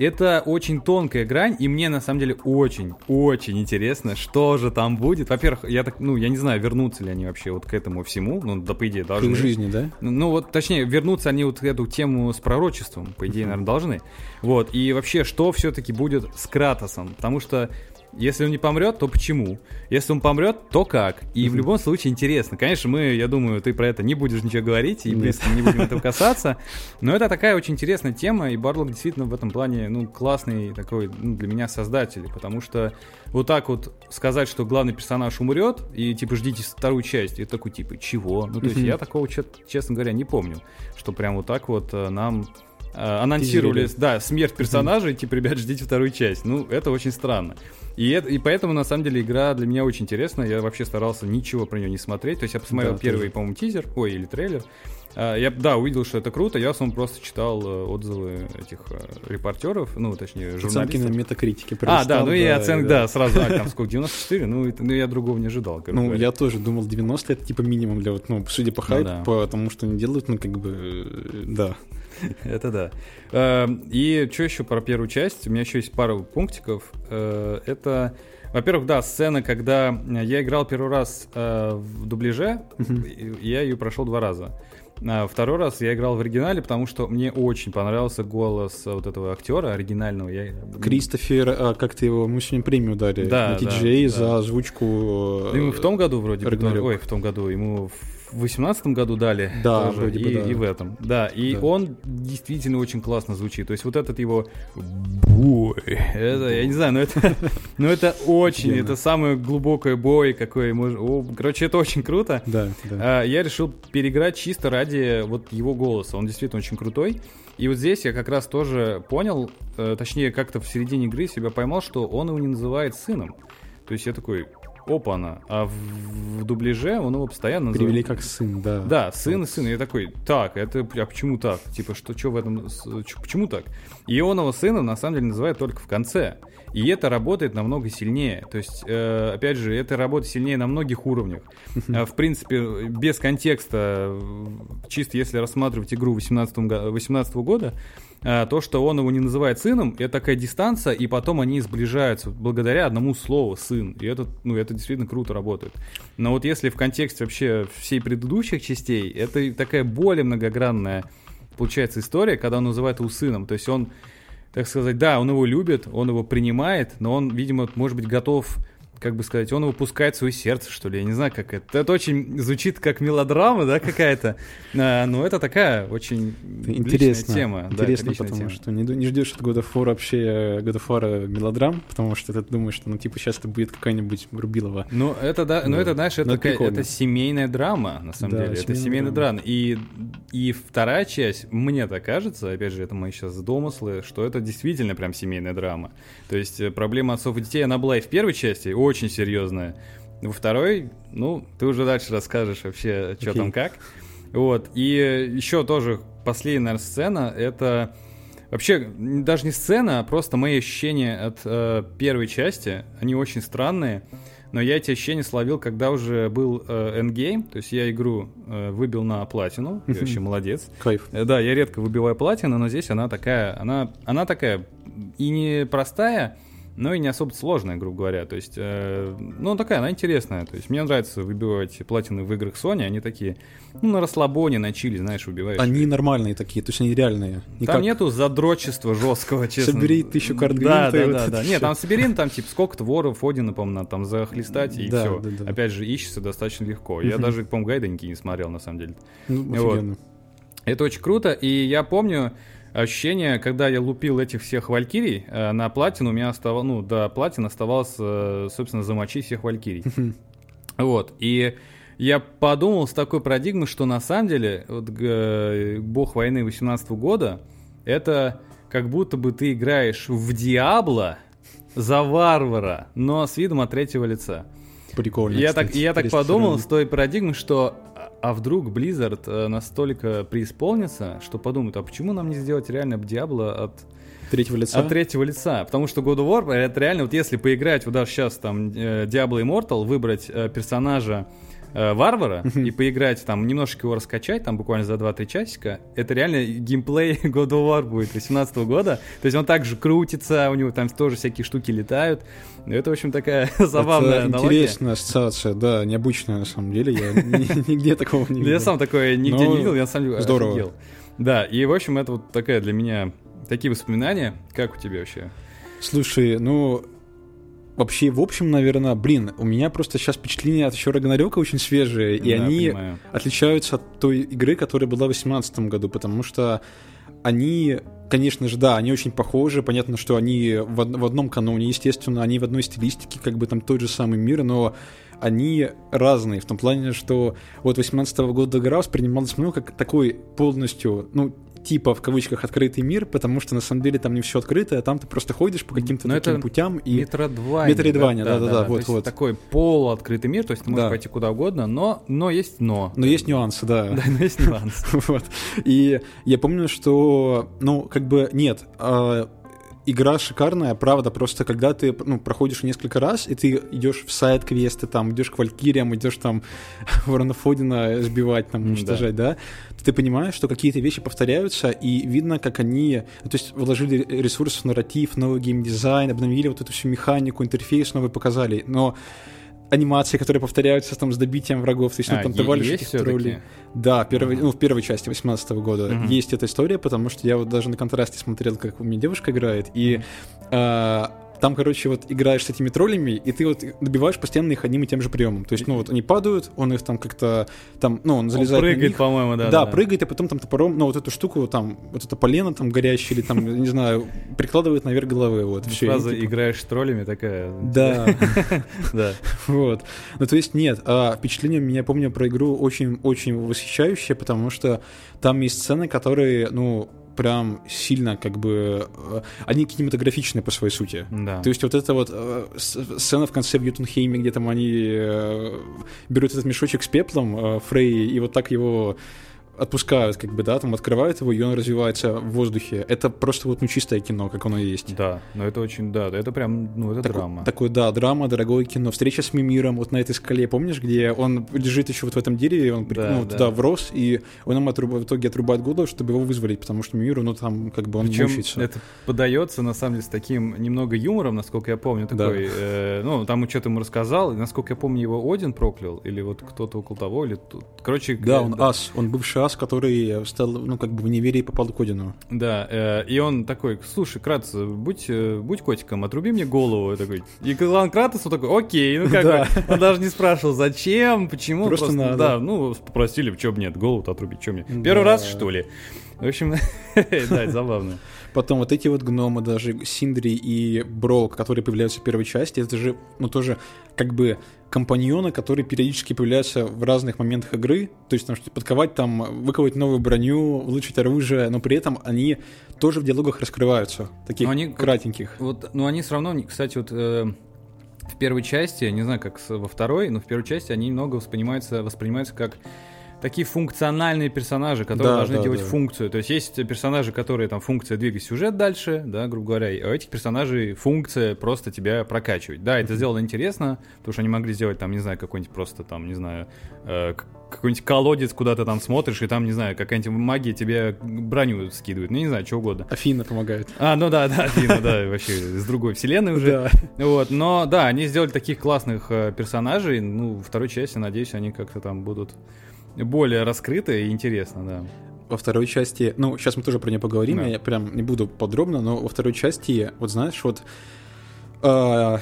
это очень тонкая грань, и мне на самом деле очень, очень интересно, что же там будет. Во-первых, я так, ну, я не знаю, вернутся ли они вообще вот к этому всему, ну, да, по идее, К должны. их жизни, да? Ну, Ну, вот, точнее, вернутся они вот к эту тему с пророчеством, по идее, наверное, должны. Вот, и вообще, что все-таки будет с Кратосом? Потому что если он не помрет, то почему? Если он помрет, то как? И в любом случае интересно. Конечно, мы, я думаю, ты про это не будешь ничего говорить, и близко не будем этого касаться. Но это такая очень интересная тема, и Барлок действительно в этом плане, ну, классный такой, ну, для меня создатель. Потому что вот так вот сказать, что главный персонаж умрет, и типа ждите вторую часть, и такой типа, чего? Ну, то есть Мгм. я такого, честно говоря, не помню, что прям вот так вот э, нам анонсировали, Тизерили. да, смерть персонажа, и типа, ребят, ждите вторую часть. Ну, это очень странно. И, это, и поэтому, на самом деле, игра для меня очень интересная. Я вообще старался ничего про нее не смотреть. То есть я посмотрел Да, первый, тоже. по-моему, тизер, ой, или трейлер. А, Я, да, увидел, что это круто. Я в основном просто читал э, отзывы этих э, репортеров, ну, точнее, Оценки на журналистов. метакритике А, да, ну и оценка, да, да. сразу, а, там сколько, 94, ну, это- ну, я другого не ожидал. Ну, говоря. я тоже думал, 90 это типа минимум для вот, ну, судя по Ну хайпу, да. потому что они делают, ну, как бы, э, да. Это да. Эм, И что еще про первую часть? У меня еще есть пару пунктиков. Э, Это, во-первых, да, сцена, когда я играл первый раз э, в дубляже, я ее прошел два раза. А Второй раз я играл в оригинале, потому что мне очень понравился голос вот этого актера оригинального. Я... Кристофер, а, как ты его, мы сегодня премию дали Да, на да, TGA да. за озвучку... э, Ему в том году вроде бы, ой, в том году, ему в в 18 году дали. Да, тоже, вроде и, бы, да. и в этом. Да, и Да. он действительно очень классно звучит. То есть вот этот его бой, это, я не знаю, но это, но это очень, это самое глубокое бой, какой может... о, короче, это очень круто. Да, да. А, Я решил переиграть чисто ради вот его голоса. Он действительно очень крутой. И вот здесь я как раз тоже понял, э, точнее, как-то в середине игры себя поймал, что он его не называет сыном. То есть я такой, опа-на. А в, в дубляже он его постоянно называет... Перевели как сын, да. Да, сын сын. И я такой, так, это а почему так? Типа, что, что в этом, почему так? И он его сына на самом деле называет только в конце. И это работает намного сильнее. То есть, э, опять же, это работает сильнее на многих уровнях. А, В принципе, без контекста, чисто если рассматривать игру 18 года, а, то, что он его не называет сыном, это такая дистанция, и потом они сближаются благодаря одному слову «сын». И это, ну, это действительно круто работает. Но вот если в контексте вообще всей предыдущих частей, это такая более многогранная получается история, когда он называет его сыном. То есть он, так сказать, да, он его любит, он его принимает, но он, видимо, может быть готов как бы сказать, он выпускает свое сердце, что ли, я не знаю, как это. Это очень звучит как мелодрама, да, какая-то. А, Но это такая очень Интересно, личная тема. да, интересно, личная потому тема. что не, не ждешь от God of War вообще э, God of War мелодрам, потому что ты думаешь, что ну типа сейчас это будет какая-нибудь Рубилова. Ну, это, да, ну, Да. это, знаешь, это, Ну, такая- это семейная драма, на самом Да, деле. Это семейная семейная драма. драма. И, и вторая часть, мне так кажется, опять же, это мои сейчас домыслы, что это действительно прям семейная драма. То есть э, проблема отцов и детей, она была и в первой части, очень серьезная. Во второй, ну, ты уже дальше расскажешь вообще, что Окей. там как. Вот. И еще тоже последняя, наверное, сцена, это... Вообще, даже не сцена, а просто мои ощущения от э, первой части, они очень странные. Но я эти ощущения словил, когда уже был э, endgame, то есть я игру э, выбил на платину, я вообще молодец. Кайф. Э, Да, я редко выбиваю платину, но здесь она такая, она, она такая и не простая, но и не особо сложная, грубо говоря. То есть, э, ну, такая, она интересная. То есть, мне нравится выбивать платины в играх Sony, они такие, ну, на расслабоне, на чилле, знаешь, убиваешь. Они нормальные такие, то есть они реальные. Не Там нету задрочества жесткого, честно. Собери тысячу карт Да, да, вот да, да. Нет, там собери, ну, там, типа, сколько-то воров, Одина, по-моему, надо там захлестать, и Да, все. да, да. Опять же, ищется достаточно легко. Я даже, по-моему, гайденьки не смотрел, на самом деле. Ну, Вот. офигенно. Это очень круто, и я помню ощущение, когда я лупил этих всех валькирий э, на платину, у меня оставалось, ну, до платины оставалось, э, собственно, замочить всех валькирий. Вот, и я подумал с такой парадигмы, что на самом деле вот, э, бог войны 18 года это как будто бы ты играешь в Диабло за варвара, но с видом от третьего лица. Прикольно. Я так, я так подумал с той парадигмы, что а- а вдруг Blizzard э, настолько преисполнится, что подумают, а почему нам не сделать реально Диабло от, Третьего лица. от третьего лица? Потому что God of War, это реально, вот если поиграть вот даже сейчас там э, Diablo Immortal, выбрать э, персонажа э, варвара и поиграть там, немножечко его раскачать, там буквально за 2-3 часика, это реально геймплей God of War будет 18 года. То есть он также крутится, у него там тоже всякие штуки летают. Ну, Это, в общем, такая забавная Это аналогия. интересная ассоциация, да, необычная на самом деле. Я ни- нигде такого не видел. я сам такое нигде Ну, не видел, я деле здорово. Да, и, в общем, это вот такая для меня такие воспоминания. Как у тебя вообще? Слушай, ну, вообще, в общем, наверное, блин, у меня просто сейчас впечатления от еще Рагнарёка очень свежие, и Да, они понимаю. отличаются от той игры, которая была в 2018 году, потому что они, конечно же, да, они очень похожи, понятно, что они в, в одном каноне, естественно, они в одной стилистике, как бы там тот же самый мир, но они разные, в том плане, что вот 18 года игра воспринималась мной как такой полностью, ну, типа, в кавычках, открытый мир, потому что на самом деле там не все открыто, а там ты просто ходишь по каким-то Но таким это путям и... Метроидвания. Метроидвания, да-да-да, То вот, есть вот. Такой полуоткрытый мир, то есть ты можешь Да. пойти куда угодно, но, но есть но. Но есть нюансы, да. Да, но есть нюанс. Вот. И я помню, что, ну, как бы, нет, а, игра шикарная, правда, просто когда ты, ну, проходишь несколько раз, и ты идешь в сайт-квесты, там, идешь к Валькириям, идешь там Ворона Фодина сбивать, там, уничтожать, да, то ты понимаешь, что какие-то вещи повторяются, и видно, как они, то есть вложили ресурс в нарратив, новый геймдизайн, обновили вот эту всю механику, интерфейс новый показали, но анимации, которые повторяются там с добитием врагов, то есть, ну, А, там товарищи троллей. Да, первый, ну, в первой части 18 года Мгм. есть эта история, потому что я вот даже на контрасте смотрел, как у меня девушка играет, и а, там, короче, вот играешь с этими троллями, и ты вот добиваешь постоянно их одним и тем же приемом. То есть, ну вот они падают, он их там как-то там, ну, он залезает Он прыгает, по-моему, да. Да, прыгает, и потом там топором, ну, вот эту штуку, там, вот это полено там горящее, или там, не знаю, прикладывает наверх головы, вот, все. Сразу играешь с троллями, такая... Да, Да. вот. Ну, то есть, нет, а впечатление меня, помню, про игру очень-очень восхищающее, потому что там есть сцены, которые, ну, прям сильно как бы... э, Они кинематографичные по своей сути. Да. То есть вот эта вот э, сцена в конце в Ютунхейме, где там они э, берут этот мешочек с пеплом Фрей и вот так его отпускают, как бы, да, там открывают его, и он развивается в воздухе. Это просто вот, ну, чистое кино, как оно есть. Да, но это очень, да, это прям, ну, это Тако- драма. Такое, да, драма, дорогое кино. Встреча с Мимиром вот на этой скале, помнишь, где он лежит еще вот в этом дереве, он Да, ну, да. туда врос, и он ему отруба- в итоге отрубает голову, чтобы его вызволить, потому что Мимиру, ну, там, как бы он Причем мучается. это подается, на самом деле, с таким немного юмором, насколько я помню, Да. такой, э, ну, там что-то ему рассказал, и, насколько я помню, его Один проклял, или вот кто-то около того, или тут, короче... Да, э, он ас, он бывший ас, который стал, ну, как бы в неверие попал к Одину. Да, э, и он такой, слушай, Кратос, будь, э, будь котиком, отруби мне голову. Я такой, и клан Кратосу такой, окей, ну как Да. бы, он даже не спрашивал, зачем, почему. Просто надо. Да, ну, попросили, что мне, голову-то отрубить, что мне. Да. Первый раз, что ли? В общем, да, забавно. Потом вот эти вот гномы, даже Синдри и Брок, которые появляются в первой части, это же, ну, тоже как бы компаньоны, которые периодически появляются в разных моментах игры, то есть там что подковать там, выковать новую броню, улучшить оружие, но при этом они тоже в диалогах раскрываются, таких Но они- кратеньких. Вот, ну, они все равно, кстати, вот э, в первой части, не знаю, как во второй, но в первой части они немного воспринимаются, воспринимаются как такие функциональные персонажи, которые Да, должны да, делать да. функцию. То есть есть персонажи, которые там функция двигать сюжет дальше, да, грубо говоря, а у этих персонажей функция просто тебя прокачивать. Да, это сделано интересно, потому что они могли сделать там, не знаю, какой-нибудь просто там, не знаю, э, какой-нибудь колодец, куда ты там смотришь, и там, не знаю, какая-нибудь магия тебе броню скидывает, ну, не знаю, что угодно. Афина помогает. А, ну да, да, Афина, да, вообще из другой вселенной уже. Да. Вот, но да, они сделали таких классных э, персонажей. Ну, второй части, надеюсь, они как-то там будут более раскрыты и интересно, да. Во второй части, ну, сейчас мы тоже про нее поговорим, Да. я прям не буду подробно, но во второй части, вот знаешь, вот а,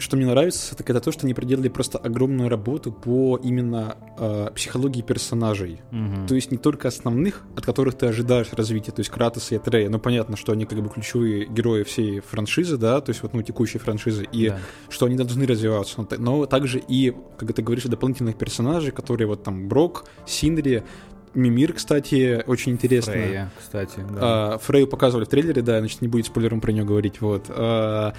что мне нравится, так это то, что они проделали просто огромную работу по именно а, психологии персонажей. Мгм. То есть не только основных, от которых ты ожидаешь развития, то есть Кратоса и Атрея, ну понятно, что они как бы ключевые герои всей франшизы, да, то есть вот ну текущей франшизы, и Да. что они должны развиваться, но, но также и, как ты говоришь, дополнительных персонажей, которые вот там Брок, Синдри, Мимир, кстати, очень интересно. Фрейя, кстати, да. А, Фрейю показывали в трейлере, да, значит, не будет спойлером про нее говорить, вот. А,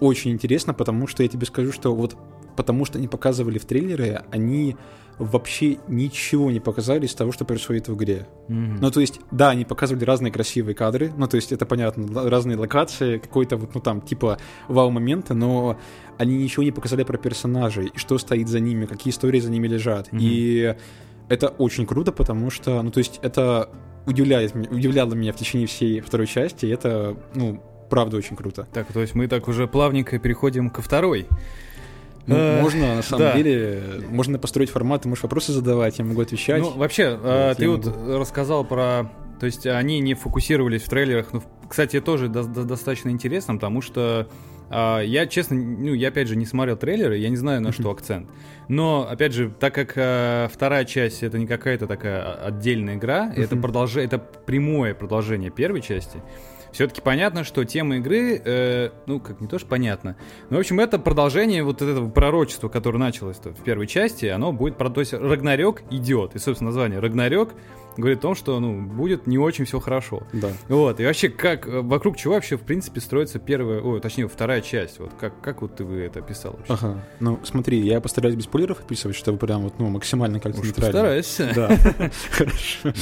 Очень интересно, потому что я тебе скажу, что вот потому что они показывали в трейлере, они вообще ничего не показали из того, что происходит в игре. Мгм. Ну, то есть, да, они показывали разные красивые кадры, ну, то есть, это понятно, разные локации, какой-то вот, ну, там, типа, вау-моменты, но они ничего не показали про персонажей, и что стоит за ними, какие истории за ними лежат. Мгм. И это очень круто, потому что, ну, то есть, это удивляет, удивляло меня в течение всей второй части, и это, ну, правда очень круто. Так, то есть мы так уже плавненько переходим ко второй. Ну, Э, можно, на самом да. деле, можно построить формат, ты можешь вопросы задавать, я могу отвечать. Ну, вообще, э, Вот, ты я вот могу. рассказал про... То есть они не фокусировались в трейлерах. Ну, кстати, тоже до- до- достаточно интересно, потому что а, я, честно, ну, я опять же не смотрел трейлеры, я не знаю, на что акцент. Но, опять же, так как э, вторая часть это не какая-то такая а- отдельная игра, это, Мгм. продолжение, это прямое продолжение первой части, все-таки понятно, что тема игры, э, ну, как не то, что понятно, но, в общем, это продолжение вот этого пророчества, которое началось в первой части, оно будет, про- то есть Рагнарёк идет, и, собственно, название Рагнарёк говорит о том, что, ну, будет не очень все хорошо. Да. Вот, и вообще, как, э, вокруг чего вообще, в принципе, строится первая, ой, точнее, вторая часть, вот, как, как вот ты вы это описал вообще? Ага. Ну, смотри, я постараюсь без спойлеров описывать, чтобы прям вот, ну, максимально как-то нейтрально. постарайся. Да, хорошо.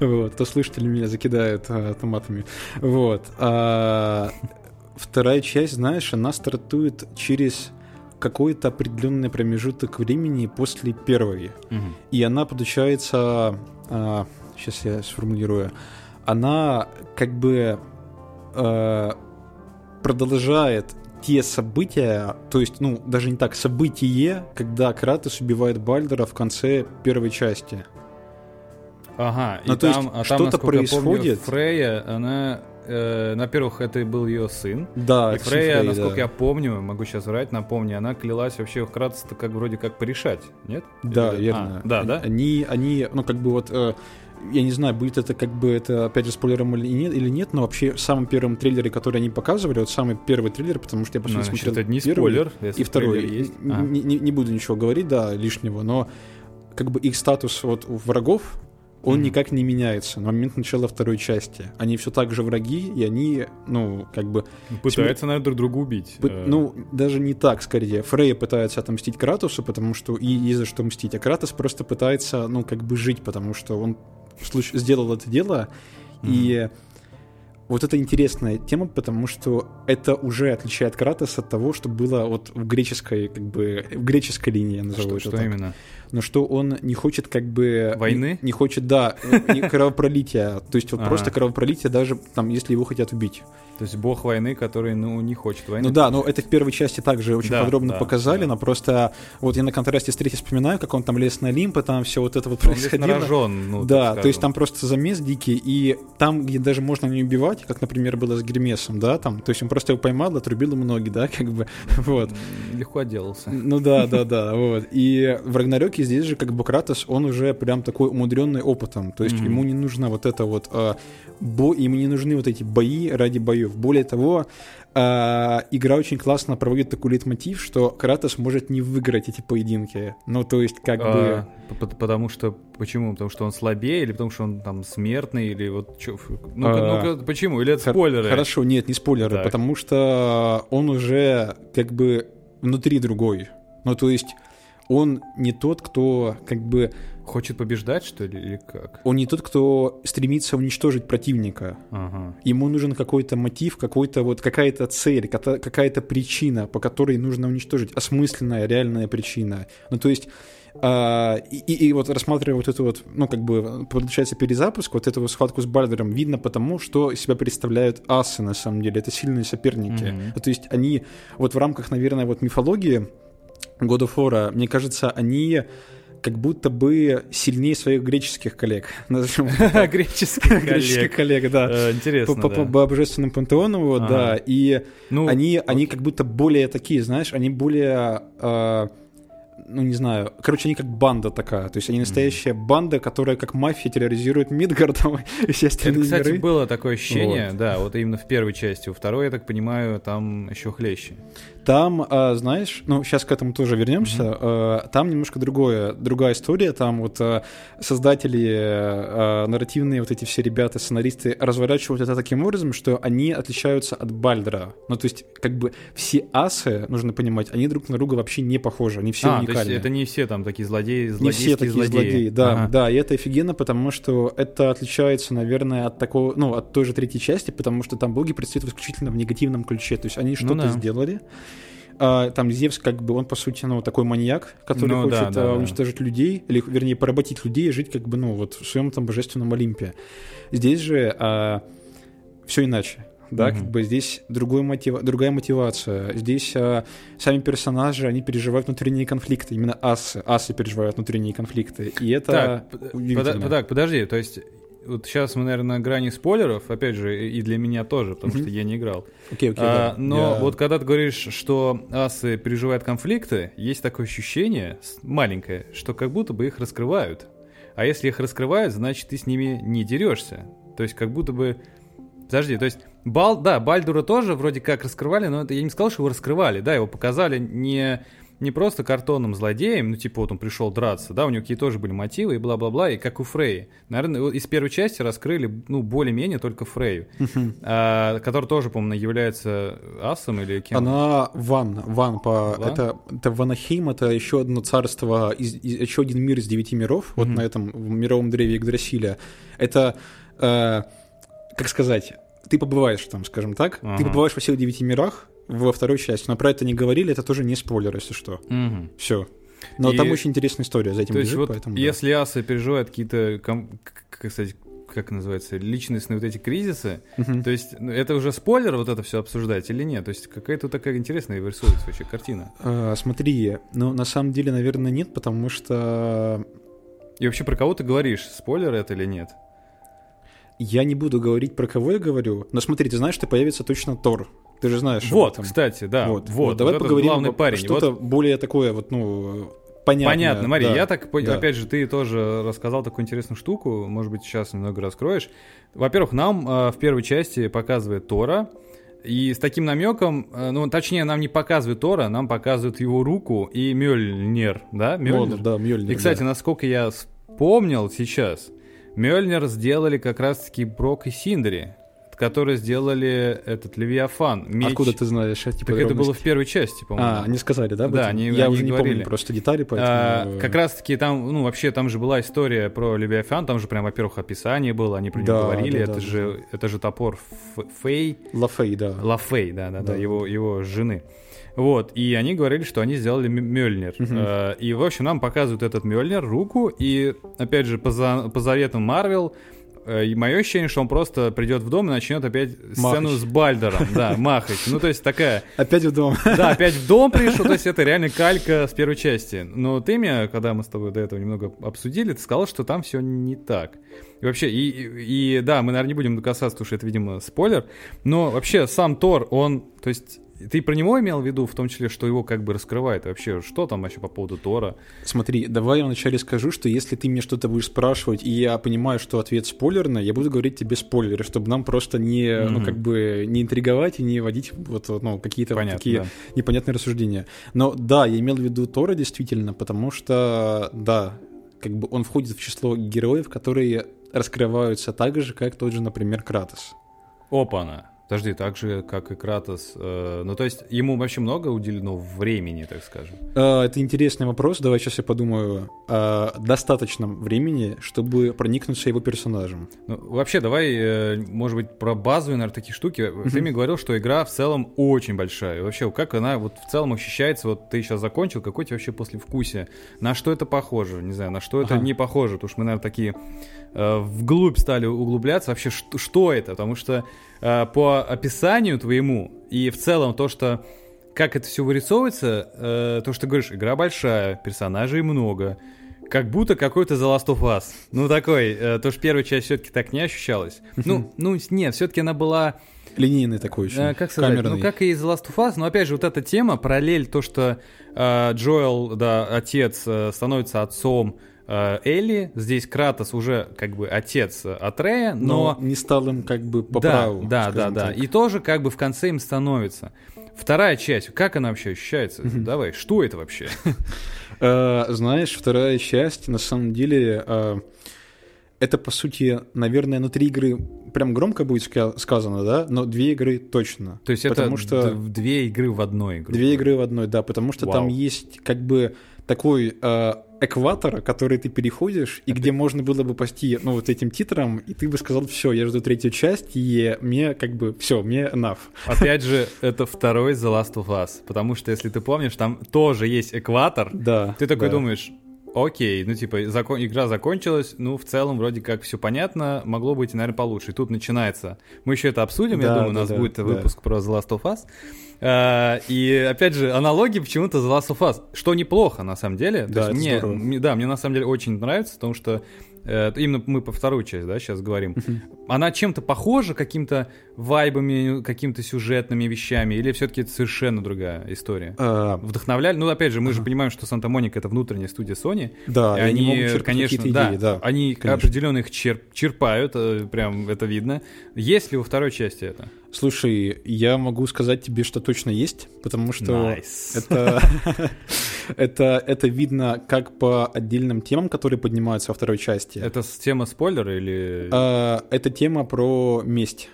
Вот, то слушатели меня закидают а, томатами. Вот. а, Вторая часть, знаешь, она стартует через какой-то определенный промежуток времени после первой. Мгм. И она получается, сейчас я сформулирую, она как бы э, продолжает те события, то есть, ну, даже не так, событие, когда Кратос убивает Бальдера в конце первой части. Ага, и Ну, то есть там, а там, что-то я помню, происходит. Фрея, она э, во-первых, это был ее сын. Да, И Фрея, Фрей, насколько да. я помню, могу сейчас врать, напомню, она клялась вообще вкратце как вроде как порешать, нет? Да, Или- верно. А, да, да? Они, они, ну, как бы вот, э, я не знаю, будет это как бы это, опять же, спойлером или нет, или нет, но вообще в самом первом трейлере, который они показывали, вот самый первый трейлер, потому что я, по сути, Ну, смотрел это не первый спойлер, и второй. есть. А. Не, не- не буду ничего говорить, да, лишнего, но как бы их статус вот у врагов, он никак не меняется на момент начала второй части. Они все так же враги, и они, ну, как бы Пытаются, наверное, друг друга убить. Пы- Э, Ну, даже не так, скорее. Фрейя пытается отомстить Кратусу, потому что и есть за что мстить, а Кратос просто пытается, ну, как бы жить, потому что он в случае- сделал это дело, и вот это интересная тема, потому что это уже отличает Кратоса от того, что было вот в греческой, как бы, в греческой линии, я назову что, это что так. именно? Но что он не хочет, как бы... Войны? Не, не хочет, да, не кровопролития. То есть вот просто кровопролитие даже, там, если его хотят убить. То есть бог войны, который, ну, не хочет войны. Ну да, но это в первой части также очень Да, подробно да, показали, да. но просто вот я на контрасте с третьей вспоминаю, как он там лез на Олимп, и там все вот это вот Он происходило. нарожен, ну, да, то есть там просто замес дикий, и там, где даже можно не убивать, как, например, было с Гермесом, да, там, то есть он просто его поймал, отрубил ему ноги, да, как бы, вот. Легко отделался. Ну да, да, да, вот. И в Рагнарёке здесь же как бы Кратос, он уже прям такой умудренный опытом. То есть Мгм. ему не нужно вот это вот а, бо... ему не нужны вот эти бои ради боев. Более того, а, игра очень классно проводит такой лейтмотив, что Кратос может не выиграть эти поединки. Ну, то есть, как бы. А, п- потому что почему? Потому что он слабее, или потому что он там смертный, или вот чё, ну-ка, А, ну-ка, почему? Или это Хор- спойлеры? Хорошо, нет, не спойлеры, Так. потому что он уже как бы внутри другой. Ну, то есть, он не тот, кто как бы Хочет побеждать, что ли, или как? Он не тот, кто стремится уничтожить противника. Ага. Ему нужен какой-то мотив, какой-то вот какая-то цель, какая- какая-то причина, по которой нужно уничтожить, осмысленная, реальная причина. Ну, то есть, а, и, и- и вот рассматривая вот эту вот, ну, как бы, получается, перезапуск, вот эту схватку с Бальдером, видно потому, что себя представляют асы, на самом деле. Это сильные соперники. Мгм. То есть, они вот в рамках, наверное, вот мифологии God of War, мне кажется, они как будто бы сильнее своих греческих коллег. Это Греческих коллег. да. Э, Интересно, по- божественному пантеону, вот, да. И Ну, они, как будто более такие, знаешь, они более, э, ну не знаю, короче, они как банда такая. То есть они настоящая банда, которая как мафия терроризирует Мидгард там, и все Это, остальные кстати, миры. было такое ощущение, да, вот именно в первой части. Во второй, я так понимаю, там еще хлеще. Там, а, знаешь, ну, сейчас к этому тоже вернемся, а, там немножко другое, другая история, там вот а, создатели, нарративные вот эти все ребята, сценаристы разворачивают это таким образом, что они отличаются от Бальдера. Ну, то есть, как бы все асы, нужно понимать, они друг на друга вообще не похожи, они все а, то есть уникальны. это не все там такие злодеи, Не злодейские все такие злодеи. злодеи, да, Ага. да, и это офигенно, потому что это отличается, наверное, от такого, ну, от той же третьей части, потому что там боги предстают исключительно в негативном ключе, то есть они что-то Ну да. сделали, а, там Зевс, как бы, он, по сути, ну, такой маньяк, который Ну да, хочет да, а, да. уничтожить людей, или, вернее, поработить людей и жить, как бы, ну, вот в своем там божественном Олимпе. Здесь же все иначе. Да, Мгм. как бы здесь другой мотива- другая мотивация. Здесь а, сами персонажи, они переживают внутренние конфликты. Именно асы, асы переживают внутренние конфликты. И это Так, под- так, подожди, то есть вот сейчас мы, наверное, на грани спойлеров, опять же, и для меня тоже, потому Мгм. что я не играл. Окей, окей, А, да. но Я- вот когда ты говоришь, что асы переживают конфликты, есть такое ощущение, маленькое, что как будто бы их раскрывают. А если их раскрывают, значит, ты с ними не дерешься. То есть как будто бы... Подожди, то есть Бал, да, Бальдура тоже вроде как раскрывали, но это я не сказал, что его раскрывали. Да, его показали не, не просто картонным злодеем, ну типа вот он пришел драться, да, у него какие тоже были мотивы и бла-бла-бла, и как у Фреи. Наверное, из первой части раскрыли, ну, более-менее только Фрею, а, который тоже, по-моему, является асом или кем? Она Ван, Ван по Ван? это это Ванахейм, это еще одно царство, из, из- еще один мир из девяти миров, вот на этом мировом древе Игдрасиля. Это, э, как сказать, ты побываешь там, скажем так, ты побываешь во всех девяти мирах во второй части, но про это не говорили, это тоже не спойлер, если что. Мгм. Все. Но И- там очень интересная история за этим То есть лежит, вот поэтому да. если асы переживают какие-то, ком- к- как называется, личностные вот эти кризисы, Мгм. то есть ну, это уже спойлер вот это все обсуждать или нет? То есть какая-то такая интересная рисуется вообще картина. Э, смотри, ну на самом деле, наверное, нет, потому что И вообще про кого ты говоришь, спойлер это или нет? Я не буду говорить, про кого я говорю, но смотри, ты знаешь, что появится точно Тор. Ты же знаешь Вот, об этом. кстати, да. вот, Вот, вот, давай вот поговорим главный парень. что-то Вот более такое вот, ну, понятное. Понятно, смотри, да, я так, да. опять же, ты тоже рассказал такую интересную штуку, может быть, сейчас немного раскроешь. Во-первых, нам э, в первой части показывает Тора, и с таким намеком, э, ну, точнее, нам не показывают Тора, нам показывают его руку и Мёльнир, да? Мёльнир? Да, Мьёльнир, И, кстати, да. насколько я вспомнил сейчас, Мёльнир сделали как раз-таки Брок и Синдри, которые сделали этот Левиафан. Меч. Откуда ты знаешь эти Так это было в первой части, по-моему. А, они сказали, да? Да, они- Я они уже не говорили. помню просто детали, поэтому... А, как раз таки там, ну, вообще там же была история про Левиафан, там же прям, во-первых, описание было, они про него Да, говорили, да, это да, же, это же топор Фей, Лафей, да. Лафей, да, да, да, Да. его, его жены. Вот, и они говорили, что они сделали Мёльнир. Мгм. Э, и, в общем, нам показывают этот Мёльнир, руку, и, опять же, по, за- по заветам Марвел, э, и мое ощущение, что он просто придет в дом и начнет опять сцену Махать. с Бальдером, да, махать. Ну, то есть такая Опять в дом. да, опять в дом пришел, то есть это реально калька с первой части. Но ты мне, когда мы с тобой до этого немного обсудили, ты сказал, что там все не так. И вообще, и, и, и да, мы, наверное, не будем касаться, потому что это, видимо, спойлер, но вообще сам Тор, он, то есть ты про него имел в виду, в том числе, что его как бы раскрывает? Вообще, что там вообще по поводу Тора? Смотри, давай я вначале скажу, что если ты мне что-то будешь спрашивать, и я понимаю, что ответ спойлерный, я буду говорить тебе спойлеры, чтобы нам просто не, ну, Мгм. как бы, не интриговать и не вводить вот, ну, какие-то вот Понятно, такие да. непонятные рассуждения. Но да, я имел в виду Тора действительно, потому что, да, как бы он входит в число героев, которые раскрываются так же, как тот же, например, Кратос. Опа-на. Подожди, так же, как и Кратос. э, ну, то есть, ему вообще много уделено времени, так скажем. А, Это интересный вопрос, давай сейчас я подумаю о достаточном времени, чтобы проникнуться его персонажем. Ну, вообще, давай, э, может быть, про базовые, наверное, такие штуки. Ты мне говорил, что игра в целом очень большая. И вообще, как она вот в целом ощущается? Вот ты сейчас закончил, какой тебе вообще послевкусие? На что это похоже? Не знаю, на что это Ага. не похоже? Потому что мы, наверное, такие э, вглубь стали углубляться. Вообще, что, что это? Потому что э, по описанию твоему и в целом то, что как это все вырисовывается, э, то, что ты говоришь, игра большая, персонажей много, как будто какой-то The Last of Us. Ну, такой, э, то, что первая часть все-таки так не ощущалась. Ну, ну, нет, все-таки она была, Линейный такой очень, э, как сказать, камерный. ну, как и The Last of Us, но, опять же, вот эта тема, параллель, то, что э, Джоэл, да, отец, э, становится отцом Элли, здесь Кратос уже, как бы, отец э, Атрея, но, но не стал им как бы по да, праву. Да, да, да. так. И тоже как бы в конце им становится. Вторая часть, как она вообще ощущается? Давай, что это вообще? Э, знаешь, вторая часть, на самом деле, э, это, по сути, наверное, ну, три игры прям громко будет ска- сказано, да, но две игры точно. То есть это Потому что- д- две игры в одной. грубо Две игры в одной, да, потому что там Вау. есть как бы такой э, экватор, который ты переходишь, и где можно было бы пасти, ну, вот этим титром, и ты бы сказал, все, я жду третью часть, и мне как бы, все, мне enough. Опять же, это второй The Last of Us. Потому что, если ты помнишь, там тоже есть экватор. Да. Ты такой да. думаешь, окей, ну типа закон- игра закончилась, ну в целом вроде как все понятно, могло быть, наверное, получше. И тут начинается. Мы еще это обсудим, я Да, думаю, у да, нас да, будет да. выпуск про The Last of Us. А, и опять же, аналогии почему-то The Last of Us, что неплохо на самом деле. То Да, есть это мне, здорово. мне- да, мне на самом деле очень нравится, потому что именно мы по вторую часть, да, сейчас говорим. Она чем-то похожа, каким-то вайбами, какими-то сюжетными вещами, или все-таки это совершенно другая история? А, Вдохновляли. Ну, опять же, мы же понимаем, что Санта-Моника это внутренняя студия Sony. да, и они, черпать конечно, какие-то да, идеи, да. они конечно. определенно их черп- черпают, э, прям это видно. Есть ли во второй части это? Слушай, я могу сказать тебе, что точно есть, потому что Nice. это, это, это видно как по отдельным темам, которые поднимаются во второй части. Это тема спойлера или... А, это тема про месть.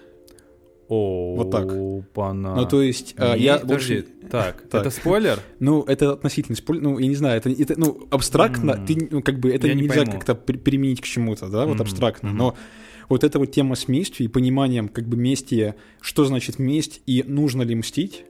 О, вот так. Пана. Ну, то есть, а, я Подожди, больше- так, Так. это спойлер? Ну, это относительно спойлер, ну, я не знаю, это, это ну, абстрактно, М. ты, ну, как бы, это Я не нельзя пойму. как-то при- применить к чему-то, да, вот Мгм, абстрактно, мгм. но вот эта вот тема с местью и пониманием, как бы, мести, что значит месть и нужно ли мстить,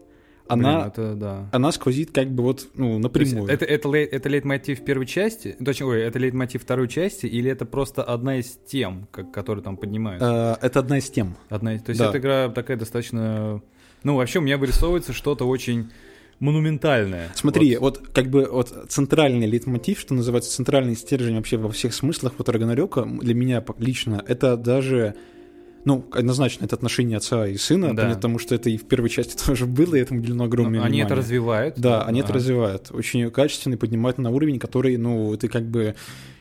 она, Блин, это да. она сквозит как бы вот, ну, напрямую. это, это, это лейтмотив первой части? Точнее, ой, это лейтмотив второй части, или это просто одна из тем, как, которые там поднимаются? Э, это одна из тем. Одна, то есть Да. эта игра такая достаточно... Ну, вообще у меня вырисовывается что-то очень монументальное. Смотри, вот. как бы вот центральный лейтмотив, что называется центральный стержень вообще во всех смыслах вот Рагнарёка, для меня лично, это даже ну, однозначно, это отношения отца и сына, Да. потому что это и в первой части тоже было, и этому уделено огромное Они внимание. это развивают. Да, они это Ага. развивают. Очень качественно и поднимают на уровень, который, ну, ты как бы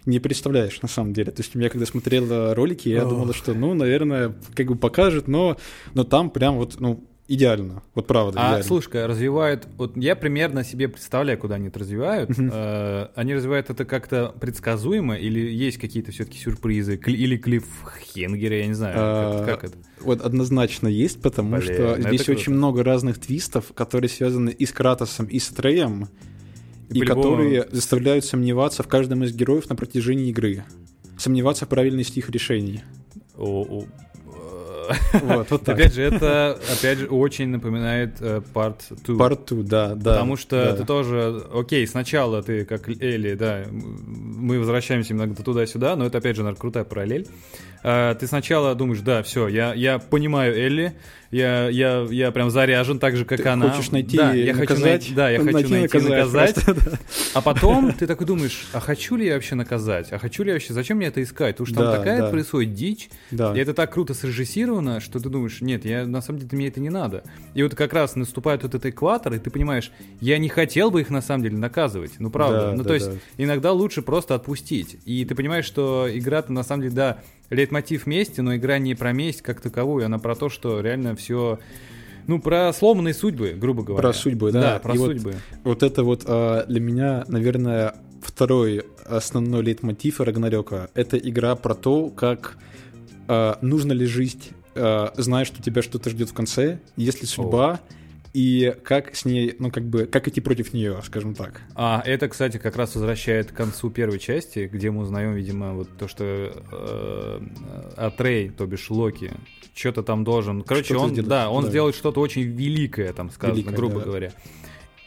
не представляешь на самом деле. То есть я когда смотрел ролики, я Ох. думал, что, ну, наверное, как бы покажет, но, но там прям вот, ну, идеально. Вот правда, А, идеально. слушай, развивают... Вот я примерно себе представляю, куда они это развивают. Э, они развивают это как-то предсказуемо или есть какие-то все-таки сюрпризы? Кли- или клиффхенгеры, я не знаю. А, как, как это? Вот однозначно есть, потому Блин, что это здесь круто. очень много разных твистов, которые связаны и с Кратосом, и с Треем, И которые заставляют сомневаться в каждом из героев на протяжении игры. Сомневаться в правильности их решений. О- о- э, Вот, вот так. Опять же, это опять же очень напоминает э, Part 2. Part two, да, да. Потому что да. ты тоже, окей, сначала ты как Элли, да, мы возвращаемся иногда туда-сюда, но это опять же, наверное, крутая параллель. А, ты сначала думаешь, да, все, я, я понимаю Элли, я, я, я прям заряжен так же, как Ты она. хочешь найти да, я хочу наказать, да, я хочу найти, найти наказать. наказать просто, да. А потом ты такой думаешь, а хочу ли я вообще наказать? А хочу ли я вообще, зачем мне это искать? Потому что там Да, такая да. происходит дичь, Да. и это так круто срежиссировано, что ты думаешь, нет, я на самом деле мне это не надо. И вот как раз наступает вот этот экватор, и ты понимаешь, я не хотел бы их на самом деле наказывать. Ну правда. Да, ну да, то есть да. иногда лучше просто отпустить. И ты понимаешь, что игра-то на самом деле, да, лейтмотив мести, но игра не про месть как таковую, она про то, что реально все. Ну, про сломанные судьбы, грубо говоря. Про судьбы, да. Да, про И вот судьбы. Вот это вот а, для меня, наверное, второй основной лейтмотив Рагнарёка. Это игра про то, как а, нужно ли жить, а, зная, что тебя что-то ждет в конце, есть ли судьба, и как с ней, ну как бы, как идти против нее, скажем так. А это, кстати, как раз возвращает к концу первой части, где мы узнаем, видимо, вот то, что э, Атрей, то бишь Локи, что-то там должен. Короче, Что-то он, сделать, да, он да. сделает что-то очень великое, там сказано, Великое, грубо да. говоря.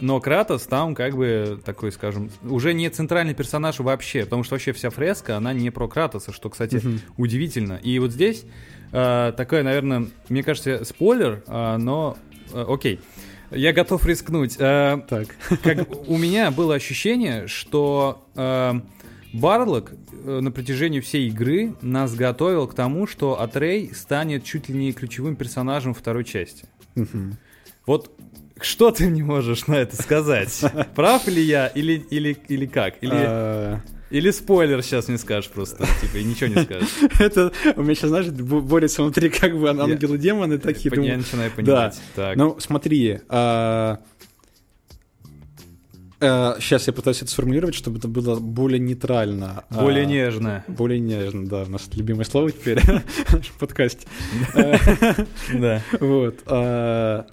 Но Кратос там как бы такой, скажем, уже не центральный персонаж вообще, потому что вообще вся фреска, она не про Кратоса, что, кстати, Мгм. удивительно. И вот здесь э, такая, наверное, мне кажется, спойлер, э, но э, окей. Я готов рискнуть. Э, Так. как у меня было ощущение, что э, Барлок э, на протяжении всей игры нас готовил к тому, что Атрей станет чуть ли не ключевым персонажем второй части. Мгм. Вот что ты мне можешь на это сказать? Прав ли я или, или, или как? Или, А, или спойлер сейчас мне скажешь просто, типа, и ничего не скажешь. Это у меня сейчас, знаешь, бо- борются внутри как бы ангелы демоны такие. Я начинаю понимать. Так. Ну, смотри, сейчас я пытаюсь это сформулировать, чтобы это было более нейтрально. а, Более нежно. Более нежно, да, у нас любимое слово теперь в подкасте. Да. Вот. а,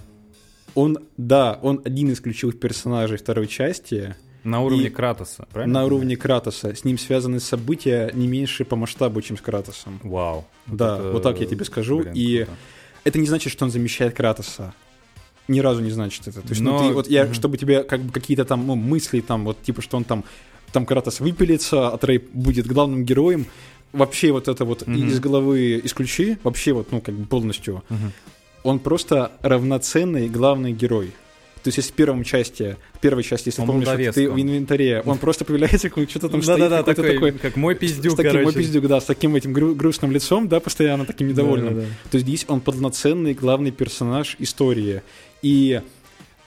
Он, да, он один из ключевых персонажей второй части. На уровне И- Кратоса, правильно? На уровне Кратоса. С ним связаны события не меньше по масштабу, чем с Кратосом. Вау. Да, это- вот так я тебе скажу. блин, И круто. это не значит, что он замещает Кратоса. Ни разу не значит это. То есть, ну, Но- ты, вот я, Мгм. чтобы тебе как бы какие-то там ну, мысли, там, вот, типа, что он там, там Кратос выпилится, а Трей будет главным героем, вообще вот это вот Мгм. из головы исключи, вообще вот, ну, как бы полностью. Мгм. Он просто равноценный главный герой. То есть, если в первом части, в первой части, если Он помнишь, ты в инвентаре, он просто появляется, как что-то там стоит, Да-да-да, такой, такой, как мой пиздюк, с таким короче. мой пиздюк, да, с таким этим гру- грустным лицом, да, постоянно таким недовольным. Да-да-да. То есть здесь он полноценный главный персонаж истории. И,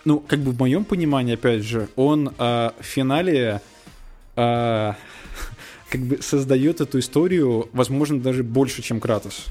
ну, как бы в моем понимании, опять же, он а, в финале а, как бы создает эту историю, возможно, даже больше, чем Кратос.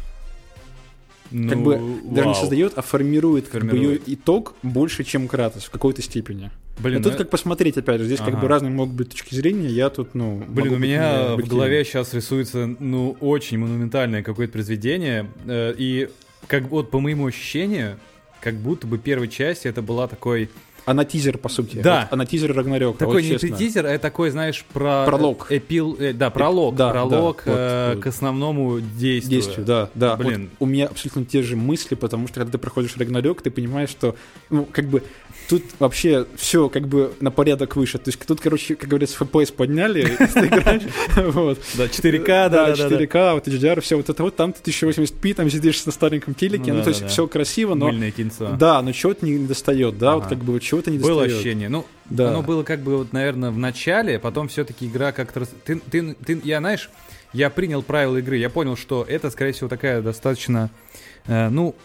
Как Ну, бы даже не вау. создает, а формирует, как бы Формирует. ее итог больше, чем Кратос в какой-то степени. Блин, Но тут ну, как посмотреть, опять же, здесь как Ага. бы разные могут быть точки зрения, я тут, ну... Блин, у быть меня не в голове сейчас рисуется, ну, очень монументальное какое-то произведение. э, И как вот по моему ощущению, как будто бы первая часть это была такой... Она тизер, по сути. Да. Вот она тизер Рагнарёка, Такой вот не честно. тизер, а такой, знаешь, про... Пролог. Эпил... э, да, пролог. да, пролог да, вот, э, вот. к основному действию. действию, да, да. Вот Блин. у меня абсолютно те же мысли, потому что когда ты проходишь Рагнарёк, ты понимаешь, что, ну, как бы, тут вообще все как бы на порядок выше. То есть тут, короче, как говорится, FPS подняли, если ты играешь, вот. Да, 4К, да, да, да. 4К, вот HDR, все вот это вот, там ты 1080p, там сидишь на стареньком телеке, Ну ну, то есть все красиво, но Мыльное кинцо. Да, но чего-то не достает, да, вот как бы вот чего-то не Было ощущение. Ну, Да. оно было как бы, вот, наверное, в начале, потом все-таки игра как-то... Ты, ты, ты, я, знаешь, я принял правила игры, я понял, что это, скорее всего, такая достаточно, э, ну,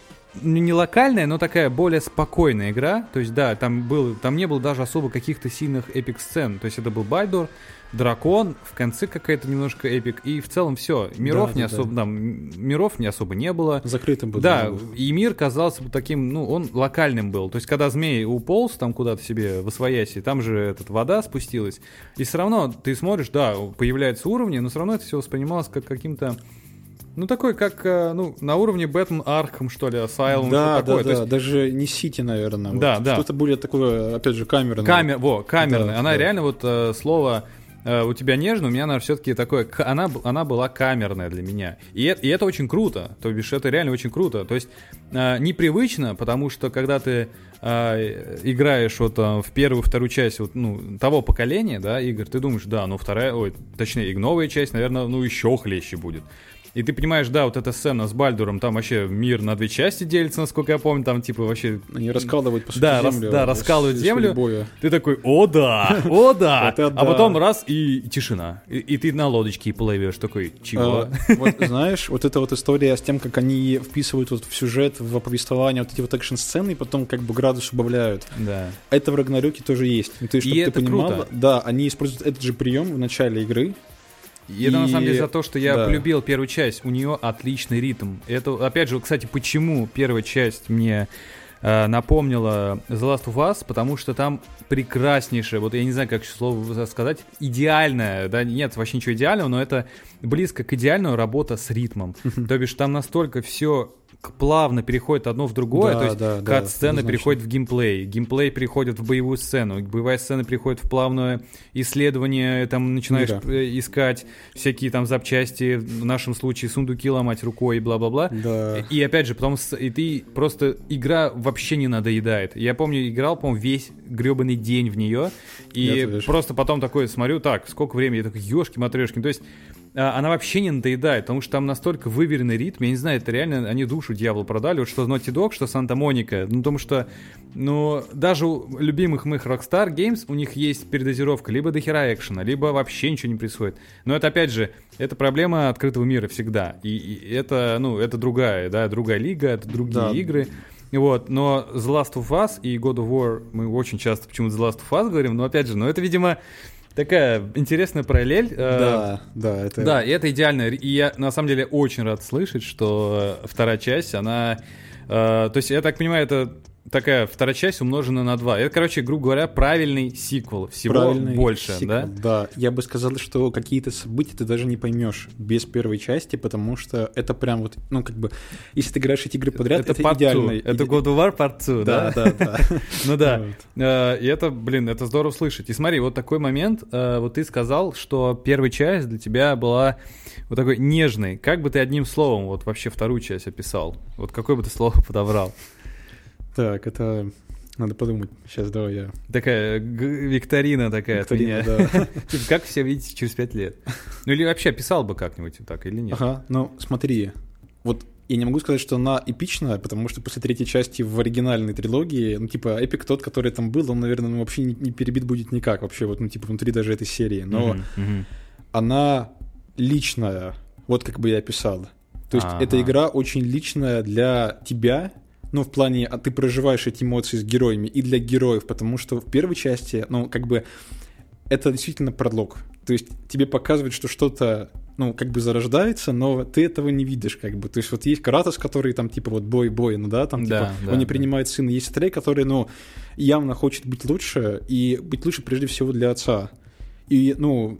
не не локальная, но такая более спокойная игра. То есть, да, там, был, там не было даже особо каких-то сильных epic-сцен. То есть, это был Бальдр, Дракон, в конце какая-то немножко epic, и в целом все. Миров Да, не да, да. особо, да, м- миров не особо не было. Закрытым был. Да, и мир казался бы таким, ну, он локальным был. То есть, когда змей уполз там куда-то себе восвояси, там же этот вода спустилась, и все равно ты смотришь, да, появляются уровни, но все равно это все воспринималось как каким-то ну, такой, как, э, ну, на уровне Бэтмен Арkham, что ли, Asylum, Да, что да, такое. То да, есть, даже не Сити, наверное. вот. Да, да. Что-то более такое, опять же, камерное. камер, во, камерная. Да, она да. реально вот э, слово э, у тебя нежно, у меня она все-таки такое, она, она была камерная для меня. И, и это очень круто, то бишь это реально очень круто. То есть э, непривычно, потому что когда ты э, играешь вот э, в первую, вторую часть вот, ну, того поколения, да, игр, ты думаешь, да, ну вторая, ой, точнее, и новая часть, наверное, ну еще хлеще будет. И ты понимаешь, да, вот эта сцена с Бальдуром, там вообще мир на две части делится, насколько я помню, там типа вообще Они раскалывают, по сути, Да, рас- землю. да, раскалывают с- землю. боя. ты такой, о да, о да, а потом раз и тишина, и, и ты на лодочке плывешь, такой, чего? А, знаешь, вот эта вот история с тем, как они вписывают вот в сюжет, в повествование вот эти вот экшн-сцены, и потом как бы градус убавляют. Да. Это в Рагнарёке тоже есть. Ну, ты, И ты это круто. да, они используют этот же прием в начале игры. И это на самом деле за то, что я да. полюбил первую часть. У нее отличный ритм. Это, опять же, кстати, почему первая часть мне э, напомнила The Last of Us, потому что там прекраснейшее, вот я не знаю, как слово сказать, идеальная, да, нет вообще ничего идеального, но это близко к идеальной работа с ритмом. То бишь там настолько все плавно переходит одно в другое, Да, то есть да, да, кат-сцена однозначно. переходит в геймплей, геймплей переходит в боевую сцену, боевая сцена переходит в плавное исследование, там начинаешь Мира. э, искать всякие там запчасти, в нашем случае сундуки ломать рукой и бла-бла-бла. Да. И опять же, потом и ты просто игра вообще не надоедает. Я помню, играл, по-моему, весь гребаный день в нее. И просто потом такой смотрю, так, сколько времени? Я такой, ешки матрешки. То есть она вообще не надоедает, потому что там настолько выверенный ритм. Я не знаю, это реально они душу дьяволу продали. Вот что Naughty Dog, что Санта-Моника. Ну, потому что, ну, даже у любимых моих Rockstar Games у них есть передозировка либо до хера экшена, либо вообще ничего не происходит. Но это, опять же, это проблема открытого мира всегда. И, и это, ну, это другая, да, другая лига, это другие Да. игры. Вот, но The Last of Us и God of War мы очень часто почему-то The Last of Us говорим, но опять же, ну это, видимо, такая интересная параллель. э, Да, да, это... да, и это идеально. И я на самом деле очень рад слышать, что э, вторая часть, она. э, то есть, я так понимаю, это такая вторая часть умножена на 2. Это, короче, грубо говоря, правильный сиквел. Всего правильный больше, сиквел, да? Да, я бы сказал, что какие-то события ты даже не поймешь без первой части, потому что это прям вот, ну, как бы, если ты играешь эти игры подряд, это, two. идеально. Это God of War Part 2, да? Да, да, да. Ну да. Э, И это, блин, это здорово слышать. И смотри, вот такой момент, э, вот ты сказал, что первая часть для тебя была вот такой нежной. Как бы ты одним словом вот вообще вторую часть описал? Вот какое бы ты слово подобрал? Так, это... Надо подумать. Сейчас, давай я... Такая викторина такая от Викторина, меня. да. Типа, как все видите через пять лет? Ну или вообще описал бы как-нибудь так или нет? Ага, ну смотри, вот я не могу сказать, что она эпичная, потому что после третьей части в оригинальной трилогии, ну, типа, эпик тот, который там был, он, наверное, ну, вообще не, не перебит будет никак, вообще, вот, ну, типа, внутри даже этой серии. Но она личная, вот как бы я описал. То есть Ага. эта игра очень личная для тебя, ну, в плане, а ты проживаешь эти эмоции с героями, и для героев, потому что в первой части, ну, как бы, это действительно пролог. То есть тебе показывают, что что-то, ну, как бы зарождается, но ты этого не видишь, как бы. То есть вот есть Кратос, который там, типа, вот бой-бой, ну да, там, Да, типа, да, он не да. принимает сына. Есть Трей, который, ну, явно хочет быть лучше, и быть лучше прежде всего для отца. И, ну,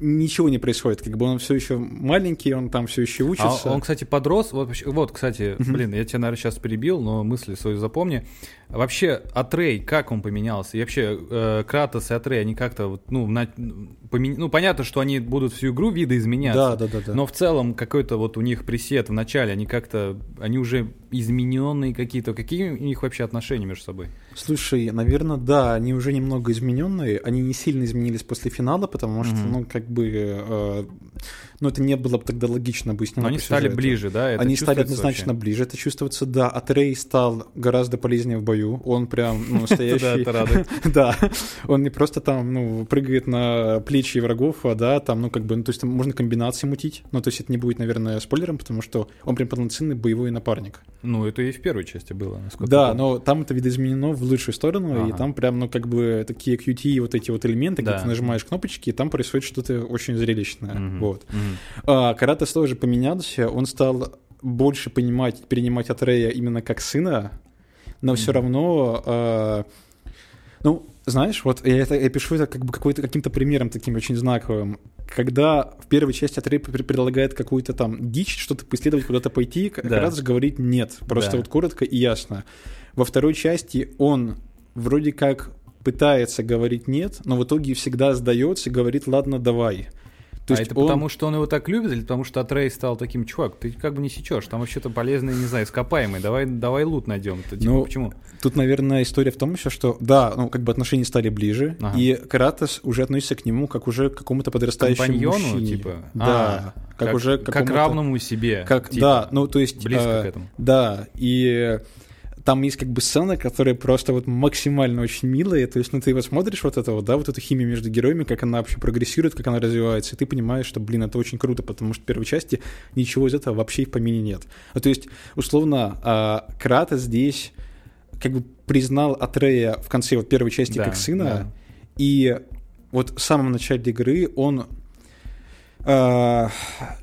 ничего не происходит, как бы он все еще маленький, он там все еще А учится. он, кстати, подрос. Вот, вот, кстати, Мгм. блин, я тебя, наверное, сейчас перебил, но мысли свою запомни. Вообще, Атрей, как он поменялся? И вообще, э, Кратос и Атрей, они как-то, ну, на- помен- ну, понятно, что они будут всю игру видоизменяться. Да, да, да, да. Но в целом какой-то вот у них пресет в начале, они как-то, они уже измененные какие-то. Какие у них вообще отношения между собой? Слушай, наверное, да, они уже немного измененные. Они не сильно изменились после финала, потому что, Мгм. ну, как бы, э, ну, это не было бы тогда логично объяснено. Но они стали сюжету. ближе, да? Это они стали однозначно вообще? ближе, это чувствуется, да. А Трей стал гораздо полезнее в бою. Он прям, ну, настоящий... Да, он не просто там, ну, прыгает на плечи врагов, а, да, там, ну, как бы, ну, то есть там можно комбинации мутить, ну, то есть это не будет, наверное, спойлером, потому что он прям полноценный боевой напарник. Ну, это и в первой части было, насколько Да, но там это видоизменено в лучшую сторону, и Ага. там прям, ну, как бы такие QT, вот эти вот элементы, когда Да. ты нажимаешь кнопочки, и там происходит что-то очень зрелищное, Мгм. вот. Мгм. А, Каратес тоже поменялся, он стал больше понимать, перенимать от Рэя именно как сына, но все Мгм. равно, а, ну, знаешь, вот я, это, я пишу это как бы какой-то, каким-то примером таким очень знаковым. Когда в первой части пр- предлагает какую-то там дичь, что-то поисследовать, куда-то пойти, Да. Каратес говорит нет, просто Да. вот коротко и ясно. Во второй части он вроде как пытается говорить нет, но в итоге всегда сдается и говорит ладно, давай. То а есть это он- потому, что он его так любит, или потому что Атрей стал таким, чувак, ты как бы не сечешь, там вообще-то полезный, не знаю, ископаемый, давай, давай лут найдем. Это, типа, Ну, почему? Тут, наверное, история в том еще, что да, ну как бы отношения стали ближе, Ага. и Кратос уже относится к нему как уже к какому-то подрастающему Компаньону, мужчине. типа? Да, А, как, уже к Как равному себе. как, типа, да, ну то есть Близко э, к этому. Да, и там есть как бы сцена, которая просто вот максимально очень милая, то есть, ну, ты вот смотришь вот это вот, да, вот эту химию между героями, как она вообще прогрессирует, как она развивается, и ты понимаешь, что, блин, это очень круто, потому что в первой части ничего из этого вообще и в помине нет. Ну, то есть, условно, а, Кратос здесь как бы признал Атрея в конце вот первой части Да, как сына, да. и вот в самом начале игры он а,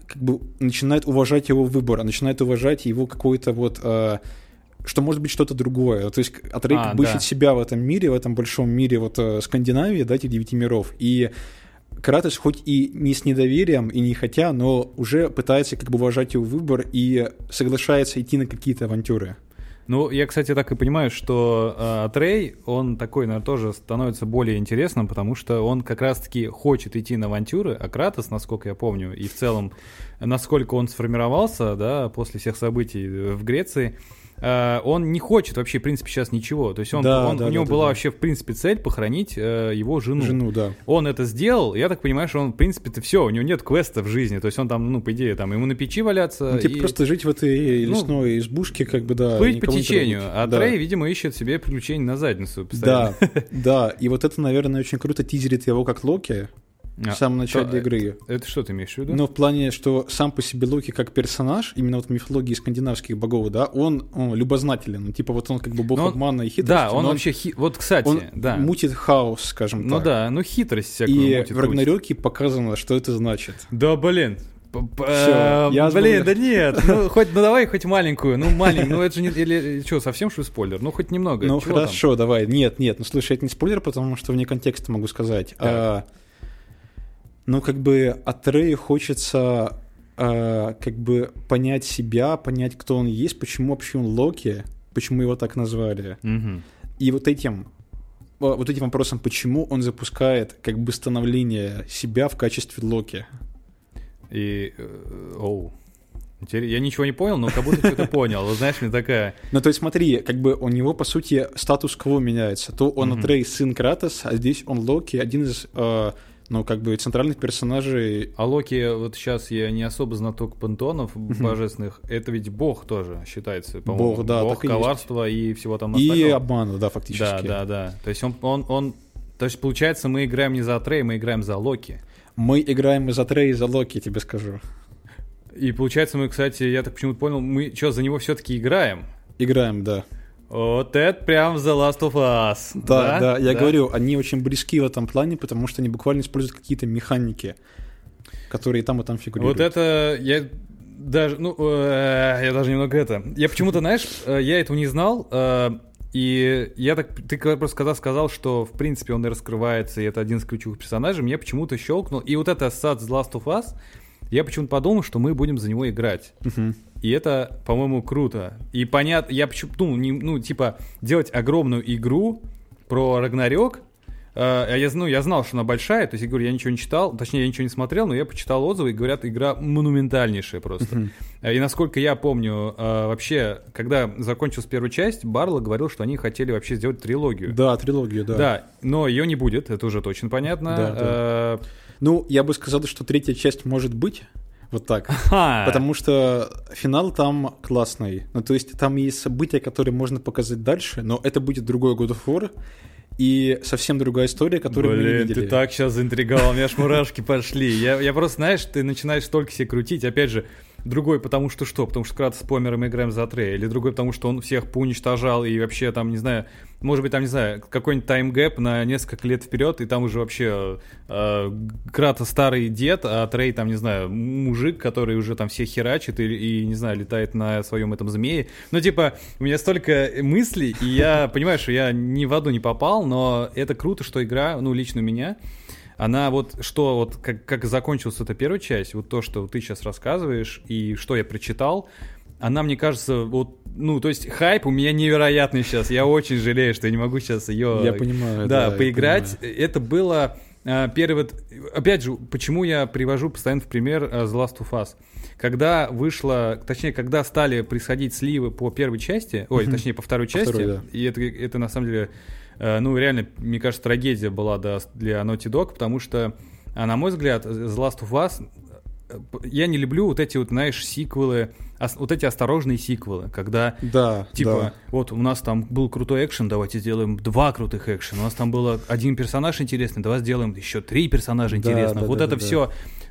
как бы начинает уважать его выбор, начинает уважать его какой-то вот а, что может быть что-то другое. То есть Атрей А, да. себя в этом мире, в этом большом мире вот э, Скандинавии, да, этих девяти миров. И Кратос хоть и не с недоверием, и не хотя, но уже пытается как бы уважать его выбор и соглашается идти на какие-то авантюры. Ну, я, кстати, так и понимаю, что э, Трей, он такой, наверное, тоже становится более интересным, потому что он как раз-таки хочет идти на авантюры, а Кратос, насколько я помню, и в целом, насколько он сформировался, да, после всех событий в Греции, э, он не хочет вообще, в принципе, сейчас ничего. То есть он, Да, он- да, у него да, была да. вообще, в принципе, цель похоронить э, его жену. Жену, да. Он это сделал, я так понимаю, что он, в принципе-то все, у него нет квеста в жизни, то есть он там, ну, по идее, там, ему на печи валяться. Ну, типа и- просто жить в этой Ну, лесной избушке, как бы, да. Плыть по течению, а Да. Трей, видимо, ищет себе приключений на задницу. Да, постоянно. да, и вот это, наверное, очень круто тизерит его как Локи в самом начале то- игры. Это что ты имеешь в виду? Но в плане, что сам по себе Локи как персонаж, именно вот в мифологии скандинавских богов, да, он, он любознателен. Ну, Типа вот он как бы бог Но он- обмана и хитрости. да, он но вообще... хи- Вот, кстати, он да. мутит хаос, скажем Ну так. да, ну хитрость всякую И мутит, в Рагнарёке показано, что это значит. Да, блин. П- Всё, э, я Блин, да нет, ну хоть, ну давай хоть маленькую, ну маленькую, ну это же не, или что, совсем что спойлер, ну хоть немного. Ну чего там? хорошо, давай. Нет, нет, ну слушай, это не спойлер, потому что вне контекста могу сказать. А, ну, как бы от Рэя хочется а, как бы понять себя, понять, кто он есть, почему вообще он Локи, почему его так назвали. Мгм. И вот этим вот этим вопросом, почему он запускает как бы становление себя в качестве Локи. И, э, оу. Я ничего не понял, но как будто что-то понял. Знаешь, мне такая... Ну, то есть смотри, как бы у него, по сути, статус-кво меняется. То он. Атрей сын Кратос, а здесь он Локи, один из, ну, как бы центральных персонажей. А Локи, вот сейчас я не особо знаток пантеонов божественных, это ведь бог тоже считается, по-моему. Бог, да, Бог так и коварства и всего там И остального. обмана, да, фактически. Да, да, да. То есть он, он, он, то есть получается, мы играем не за Атрей, мы играем за Локи. Мы играем и за Трей, и за Локи, я тебе скажу. И получается, мы, кстати, я так почему-то понял, мы что, за него все-таки играем? Играем, да. Вот это прям The Last of Us. Да, да, я говорю, они очень близки в этом плане, потому что они буквально используют какие-то механики, которые там, и там фигурируют. Вот это я даже, ну, э, я даже немного это. Я почему-то, знаешь, э, я этого не знал, э, и я так, ты просто когда сказал, что в принципе он и раскрывается, и это один из ключевых персонажей, мне почему-то щелкнул. И вот это сад The Last of Us, я почему-то подумал, что мы будем за него играть. И это, по-моему, круто. И понятно, я почему, ну, не- ну, типа, делать огромную игру про Рагнарёк, э, а я, ну, я знал, что она большая, то есть я говорю, я ничего не читал, точнее, я ничего не смотрел, но я почитал отзывы, и говорят, игра монументальнейшая просто. И насколько я помню, э, вообще, когда закончилась первая часть, Барла говорил, что они хотели вообще сделать трилогию. Да, трилогию, да. Да, но ее не будет, это уже точно понятно. Да, да. Ну, я бы сказал, что третья часть может быть. Вот так. ха. Потому что финал там классный. Ну, то есть там есть события, которые можно показать дальше, но это будет другой God of War и совсем другая история, которую мы не Блин, видели. ты так сейчас заинтриговал, у меня аж мурашки пошли. Я, я просто, знаешь, ты начинаешь только себе крутить. Опять же, другой потому что что? Потому что Кратос с Помером играем за Трея. Или другой потому что он всех поуничтожал и вообще там, не знаю, может быть, там, не знаю, какой-нибудь таймгэп на несколько лет вперед, и там уже вообще э, Кратос старый дед, а Трей там, не знаю, мужик, который уже там всех херачит и, и, не знаю, летает на своем этом змее. Ну, типа, у меня столько мыслей, и я понимаю, что я ни в одну не попал, но это круто, что игра, ну, лично меня, она вот, что вот, как, как закончилась эта первая часть, вот то, что ты сейчас рассказываешь, и что я прочитал, она, мне кажется, вот, ну, то есть хайп у меня невероятный сейчас. Я очень жалею, что я не могу сейчас ее... Я понимаю, Да, да, поиграть. Это было... а, Первый вот, опять же, почему я привожу постоянно в пример а, The Last of Us. Когда вышла, точнее, когда стали происходить сливы по первой части, ой, точнее, по второй По части, второй, да. и это, это на самом деле, э, ну, реально, мне кажется, трагедия была да, для Naughty Dog, потому что, а, на мой взгляд, The Last of Us, э, я не люблю вот эти вот, знаешь, сиквелы, вот эти осторожные сиквелы, когда Да, Типа, да. вот у нас там был крутой экшен, давайте сделаем два крутых экшена. У нас там был один персонаж интересный, давай сделаем еще три персонажа Да, интересных. да, вот да, это да, да.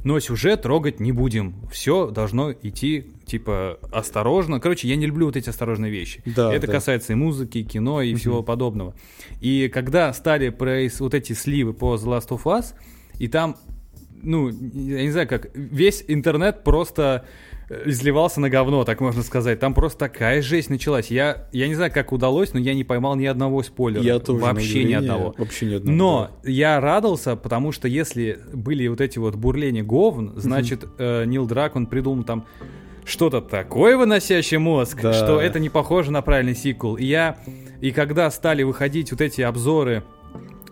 Но сюжет трогать не будем. Все должно идти, типа, осторожно. Короче, я не люблю вот эти осторожные вещи. Да, это да. касается и музыки, и кино, и всего подобного. И когда стали проис- вот эти сливы по The Last of Us, и там, ну, я не знаю как, весь интернет просто изливался на говно, так можно сказать. Там просто такая жесть началась. Я, я не знаю, как удалось, но я не поймал ни одного спойлера. Я тоже. Вообще ни одного. Вообще ни одного. Но я радовался, потому что если были вот эти вот бурления говн, значит, э, Нил Дракон придумал там что-то такое выносящее мозг, Да. что это не похоже на правильный сиквел. И я, и когда стали выходить вот эти обзоры,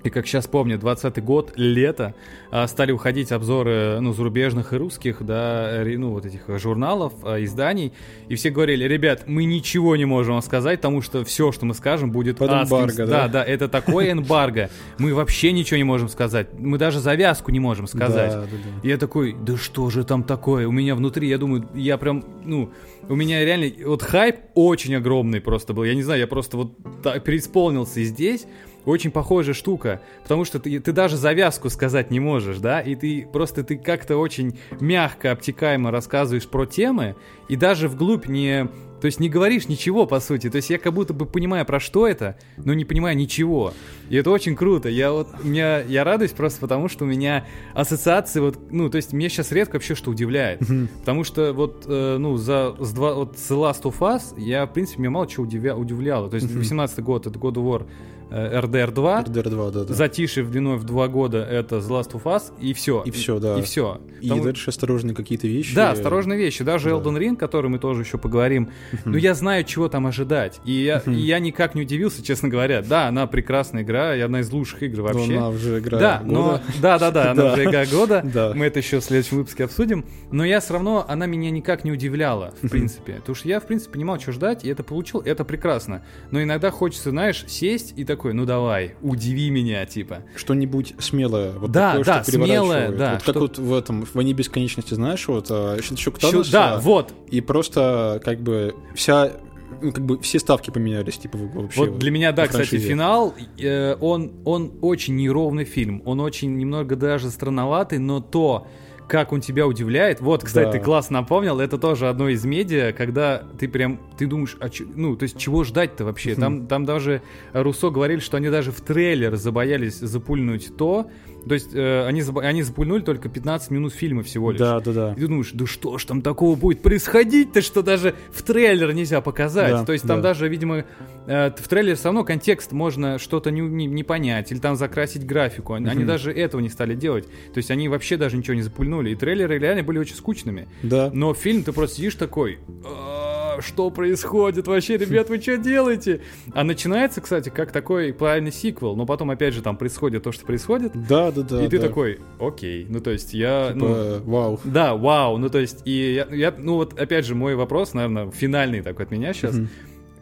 и как сейчас помню, 20 год, лето, а, стали выходить обзоры, ну, зарубежных и русских, да, ну, вот этих журналов, а, изданий, и все говорили, ребят, мы ничего не можем вам сказать, потому что все, что мы скажем, будет Под адским». эмбарго, да? да? Да, это такое эмбарго, мы вообще ничего не можем сказать, мы даже завязку не можем сказать. Да, да, да. Я такой, да что же там такое? У меня внутри, я думаю, я прям, ну, у меня реально, вот хайп очень огромный просто был. Я не знаю, я просто вот так преисполнился и здесь. Очень похожая штука, потому что ты, ты даже завязку сказать не можешь, да, и ты просто ты как-то очень мягко, обтекаемо рассказываешь про темы, и даже вглубь не, то есть не говоришь ничего, по сути, то есть я как будто бы понимаю, про что это, но не понимаю ничего, и это очень круто, я вот, меня, я радуюсь просто потому, что у меня ассоциации вот, ну, то есть меня сейчас редко вообще что удивляет, потому что вот, э, ну, за, с два, вот с The Last of Us я, в принципе, меня мало чего удивля, удивляло, то есть 18 год это God of War RDR 2, RDR 2, да, да. затишье в длиной в два года это The Last of Us, и все. И всё, да. И все. И дальше осторожные какие-то вещи. Да, осторожные вещи. Даже Да. Elden Ring, который мы тоже еще поговорим. Но я знаю, чего там ожидать. И я, и я никак не удивился, честно говоря. Да, она прекрасная игра, и одна из лучших игр Но вообще. она уже игра Да, но года. да, да, да, она уже игра года. Да. Мы это еще в следующем выпуске обсудим. Но я все равно, она меня никак не удивляла, в принципе. Потому что я, в принципе, понимал, что ждать, и это получил, это прекрасно. Но иногда хочется, знаешь, сесть и такой, ну давай, удиви меня, типа. Что-нибудь смелое. Вот Да, такое, да, что смелое, да, Вот как что- вот в этом, в «Войне бесконечности», знаешь, вот а, щелчок Таноса, Да, вот. и просто как бы вся, ну, как бы все ставки поменялись, типа, вообще. Вот для меня, да, кстати, финал, э, он, он очень неровный фильм, он очень немного даже странноватый, но то, как он тебя удивляет, вот, кстати, Да. ты классно напомнил, это тоже одно из медиа, когда ты прям, ты думаешь, а чё- ну, то есть чего ждать-то вообще? Там, там даже Руссо говорили, что они даже в трейлер забоялись запульнуть то, то есть э, они, они запульнули только 15 минут фильма всего лишь. Да, да, да. И ты думаешь, да что ж там такого будет происходить-то, что даже в трейлер нельзя показать. Да, То есть там да. даже, видимо, э, в трейлере все равно контекст можно что-то не, не- не понять, или там закрасить графику. Они, они Мгм. даже этого не стали делать. То есть они вообще даже ничего не запульнули. И трейлеры реально были очень скучными. Да. Но фильм ты просто сидишь такой... «А, что происходит вообще, ребят, вы что делаете? А начинается, кстати, как такой правильный сиквел, но потом опять же там происходит то, что происходит. Да, да, да. И ты да. такой, окей, ну то есть я... Типа, ну, вау. да, вау, ну то есть, и я, я- ну вот опять же мой вопрос, наверное, финальный такой от меня сейчас.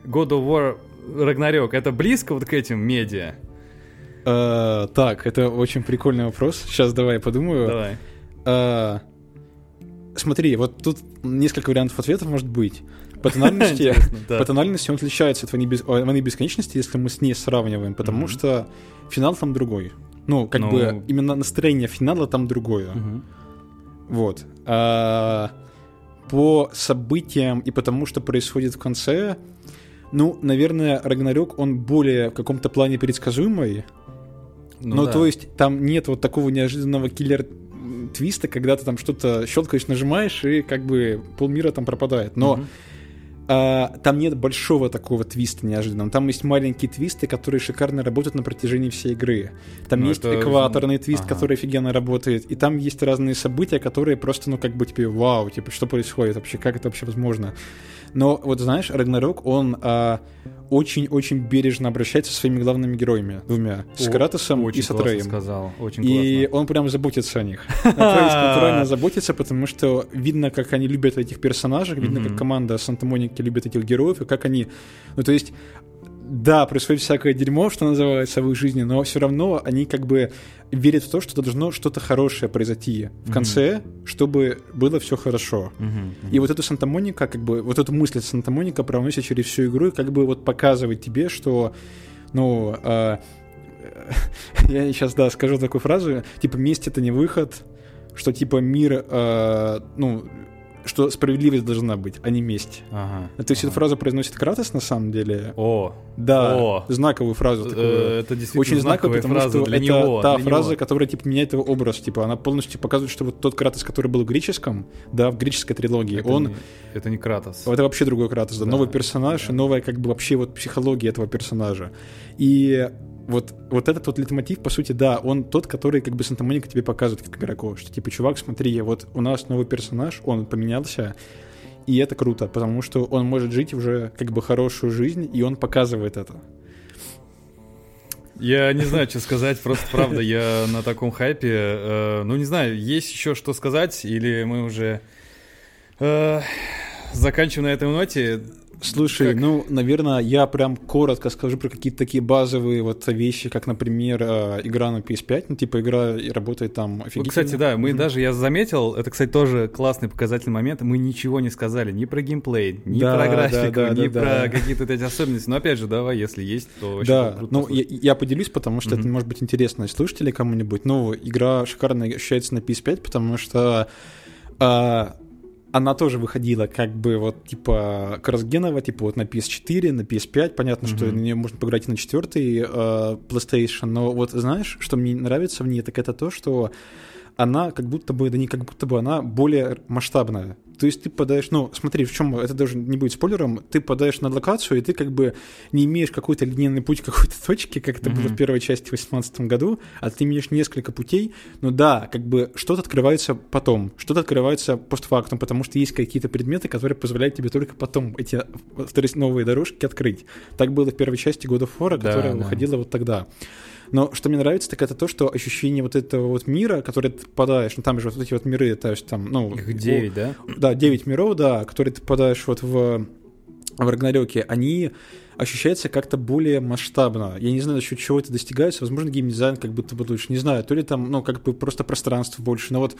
God of War Ragnarok, это близко вот к этим медиа? Э, так, это очень прикольный вопрос. Сейчас давай я подумаю. Давай. Э, смотри, вот тут несколько вариантов ответов может быть. По тональности, да. по тональности он отличается от войны, бесконечности, если мы с ней сравниваем, потому Мгм. что финал там другой. Ну, как Ну. бы именно настроение финала там другое. Мгм. Вот. А, по событиям и потому, что происходит в конце, ну, наверное, Рагнарёк, он более в каком-то плане предсказуемый. Ну Ну, да. то есть там нет вот такого неожиданного киллер твиста, когда ты там что-то щелкаешь, нажимаешь, и как бы полмира там пропадает. Но Мгм. А, там нет большого такого твиста неожиданного. Там есть маленькие твисты, которые шикарно работают на протяжении всей игры. Там Ну, есть это- экваторный твист, Ага. который офигенно работает. И там есть разные события, которые просто, ну, как бы, тебе, вау, типа, что происходит вообще, как это вообще возможно? Но вот знаешь, Рагнарёк, он а, очень-очень бережно обращается со своими главными героями, двумя, с О, Кратосом Очень и с Атреем. сказал, очень И классно. он прям заботится о них. Натурально заботится, потому что видно, как они любят этих персонажей, видно, как команда Санта-Моники любит этих героев, и как они... Ну, то есть, да, происходит всякое дерьмо, что называется, в их жизни, но все равно они как бы верят в то, что должно что-то хорошее произойти в конце, чтобы было все хорошо. Мгм, И вот эту Санта-Моника, как бы, вот эту мысль Санта-Моника проносит через всю игру и как бы вот показывает тебе, что, ну, а, я сейчас, да, скажу такую фразу, типа, месть — это не выход, что, типа, мир, а, ну, что справедливость должна быть, а не месть. Ага, То есть ага. эту фразу произносит Кратос, на самом деле. О, Да, О. знаковую фразу такую. э, это действительно Очень знаковая, потому фраза что для это него. та для фраза, него. которая типа меняет его образ. Типа она полностью показывает, что вот тот Кратос, который был в греческом, да, в греческой трилогии, Это он не- Это не Кратос. это вообще другой Кратос, да, Да, новый персонаж, да. новая как бы вообще вот психология этого персонажа. И вот, вот этот вот литмотив, по сути, да, он тот, который как бы Санта-Моника тебе показывает как игроку, что типа, чувак, смотри, вот у нас новый персонаж, он поменялся, и это круто, потому что он может жить уже как бы хорошую жизнь, и он показывает это. Я не знаю, что сказать, просто правда, я на таком хайпе. э, ну, не знаю, есть еще что сказать, или мы уже э, заканчиваем на этой ноте. Слушай, Как? ну, наверное, я прям коротко скажу про какие-то такие базовые вот вещи, как, например, э, игра на PS5, ну, типа, игра работает там офигительно. кстати, да, мы Мгм. даже, я заметил, это, кстати, тоже классный показательный момент, мы ничего не сказали ни про геймплей, ни Да, про да, графику, да, ни да, про да. какие-то эти особенности. Но опять же, давай, если есть, то вообще Да, круто ну я, я поделюсь, потому что это Мгм. может быть интересно слушателей кому-нибудь. Ну, игра шикарно ощущается на PS5, потому что а, она тоже выходила как бы вот типа кроссгеново, типа вот на PS4, на PS5. Понятно, что Мгм. на нее можно поиграть и на четвертый а, PlayStation, но вот знаешь, что мне нравится в ней, так это то, что она как будто бы, да не как будто бы, она более масштабная. То есть ты подаешь, ну, смотри, в чем это даже не будет спойлером, ты подаешь на локацию, и ты как бы не имеешь какой-то линейный путь какой-то точке, как это было Мгм. в первой части в 2018 году, а ты имеешь несколько путей, но да, как бы что-то открывается потом, что-то открывается постфактум, потому что есть какие-то предметы, которые позволяют тебе только потом эти вторые новые дорожки открыть. Так было в первой части of War, Да, которая да. выходила вот тогда. Но что мне нравится, так это то, что ощущение вот этого вот мира, который ты попадаешь, ну там же вот эти вот миры, то есть там, ну... Их 9, да? Да, 9 миров, да, которые ты попадаешь вот в, в Рагнарёке, они ощущаются как-то более масштабно. Я не знаю, за счет чего это достигается. Возможно, геймдизайн как будто бы лучше. Не знаю, то ли там, ну, как бы просто пространство больше. Но вот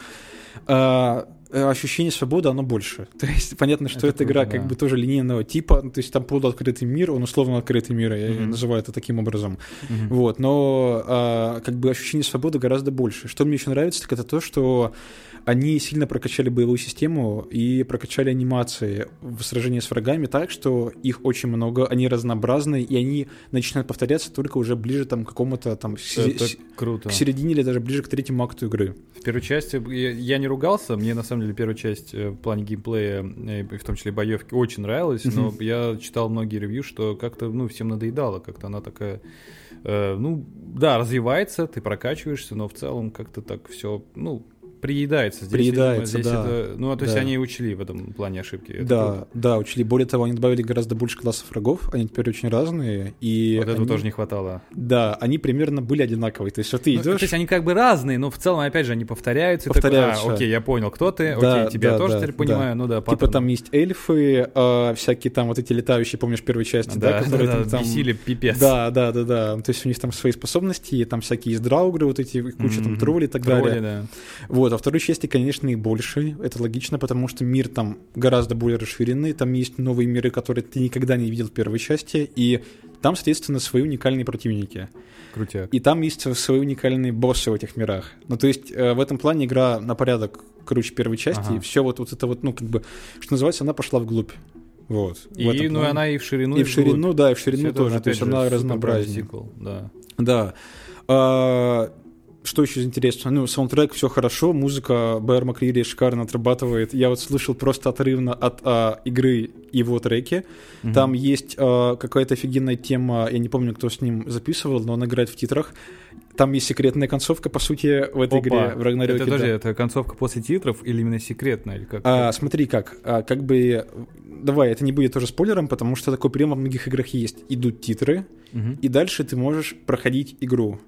а, э, ощущение свободы, оно больше. То есть понятно, что Это эта игра круто, как да. бы тоже линейного типа. То есть там полуоткрытый мир, он условно открытый мир, я Мгм. называю это таким образом. Мгм. Вот, но а, как бы ощущение свободы гораздо больше. Что мне еще нравится, так это то, что они сильно прокачали боевую систему и прокачали анимации в сражении с врагами так, что их очень много, они разнообразны, и они начинают повторяться только уже ближе там, к какому-то там с- круто. к середине или даже ближе к третьему акту игры. В первой части я, я не ругался, мне на самом деле первая часть э, в плане геймплея, э, в том числе боевки, очень нравилась, но Мгм. я читал многие ревью, что как-то ну всем надоедало, как-то она такая, э, ну да, развивается, ты прокачиваешься, но в целом как-то так все, ну приедается. Здесь, Приедается, видимо, здесь да. это- ну, то есть Да. они учли в этом плане ошибки. Это да, круто. да, учли. Более того, они добавили гораздо больше классов врагов. Они теперь очень разные. И Вот этого они- тоже не хватало. Да, они примерно были одинаковые. То есть вот ты Ну, идешь... то есть они как бы разные, но в целом, опять же, они повторяются. и такой, Повторяются. а, окей, я понял, кто ты, Да, окей, тебя да, тоже да, теперь да. понимаю, ну да, Типа паттерн. там есть эльфы, э, всякие там вот эти летающие, помнишь, первой части, да, да, которые да, там, да, там- бесили пипец. Да, да, да, да. То есть у них там свои способности, и там всякие есть драугры, вот эти куча там Мгм. троллей и так Тролли, далее. да. Вот, а второй части, конечно, и больше. Это логично, потому что мир там гораздо более расширенный. Там есть новые миры, которые ты никогда не видел в первой части. И там, соответственно, свои уникальные противники. Крутяк. И там есть свои уникальные боссы в этих мирах. Ну, то есть э, в этом плане игра на порядок круче первой части. Ага. И все вот, вот это вот, ну, как бы, что называется, она пошла вглубь. Вот. И, ну, плане. она и в ширину, и в ширину, вглубь. да, и в ширину это, тоже. То есть она разнообразнее. Да. Да. А, что еще из интересного? Ну, саундтрек, все хорошо, музыка Бэр Макрири шикарно отрабатывает. Я вот слышал просто отрывно от а, игры его треки. Мгм. Там есть а, какая-то офигенная тема, я не помню, кто с ним записывал, но он играет в титрах. Там есть секретная концовка, по сути, в этой Опа. игре, в Рагнарёке. Это, да. это концовка после титров или именно секретная? Или как? А, смотри как, а, как бы, давай, это не будет тоже спойлером, потому что такой прием во многих играх есть. Идут титры, Мгм. и дальше ты можешь проходить игру.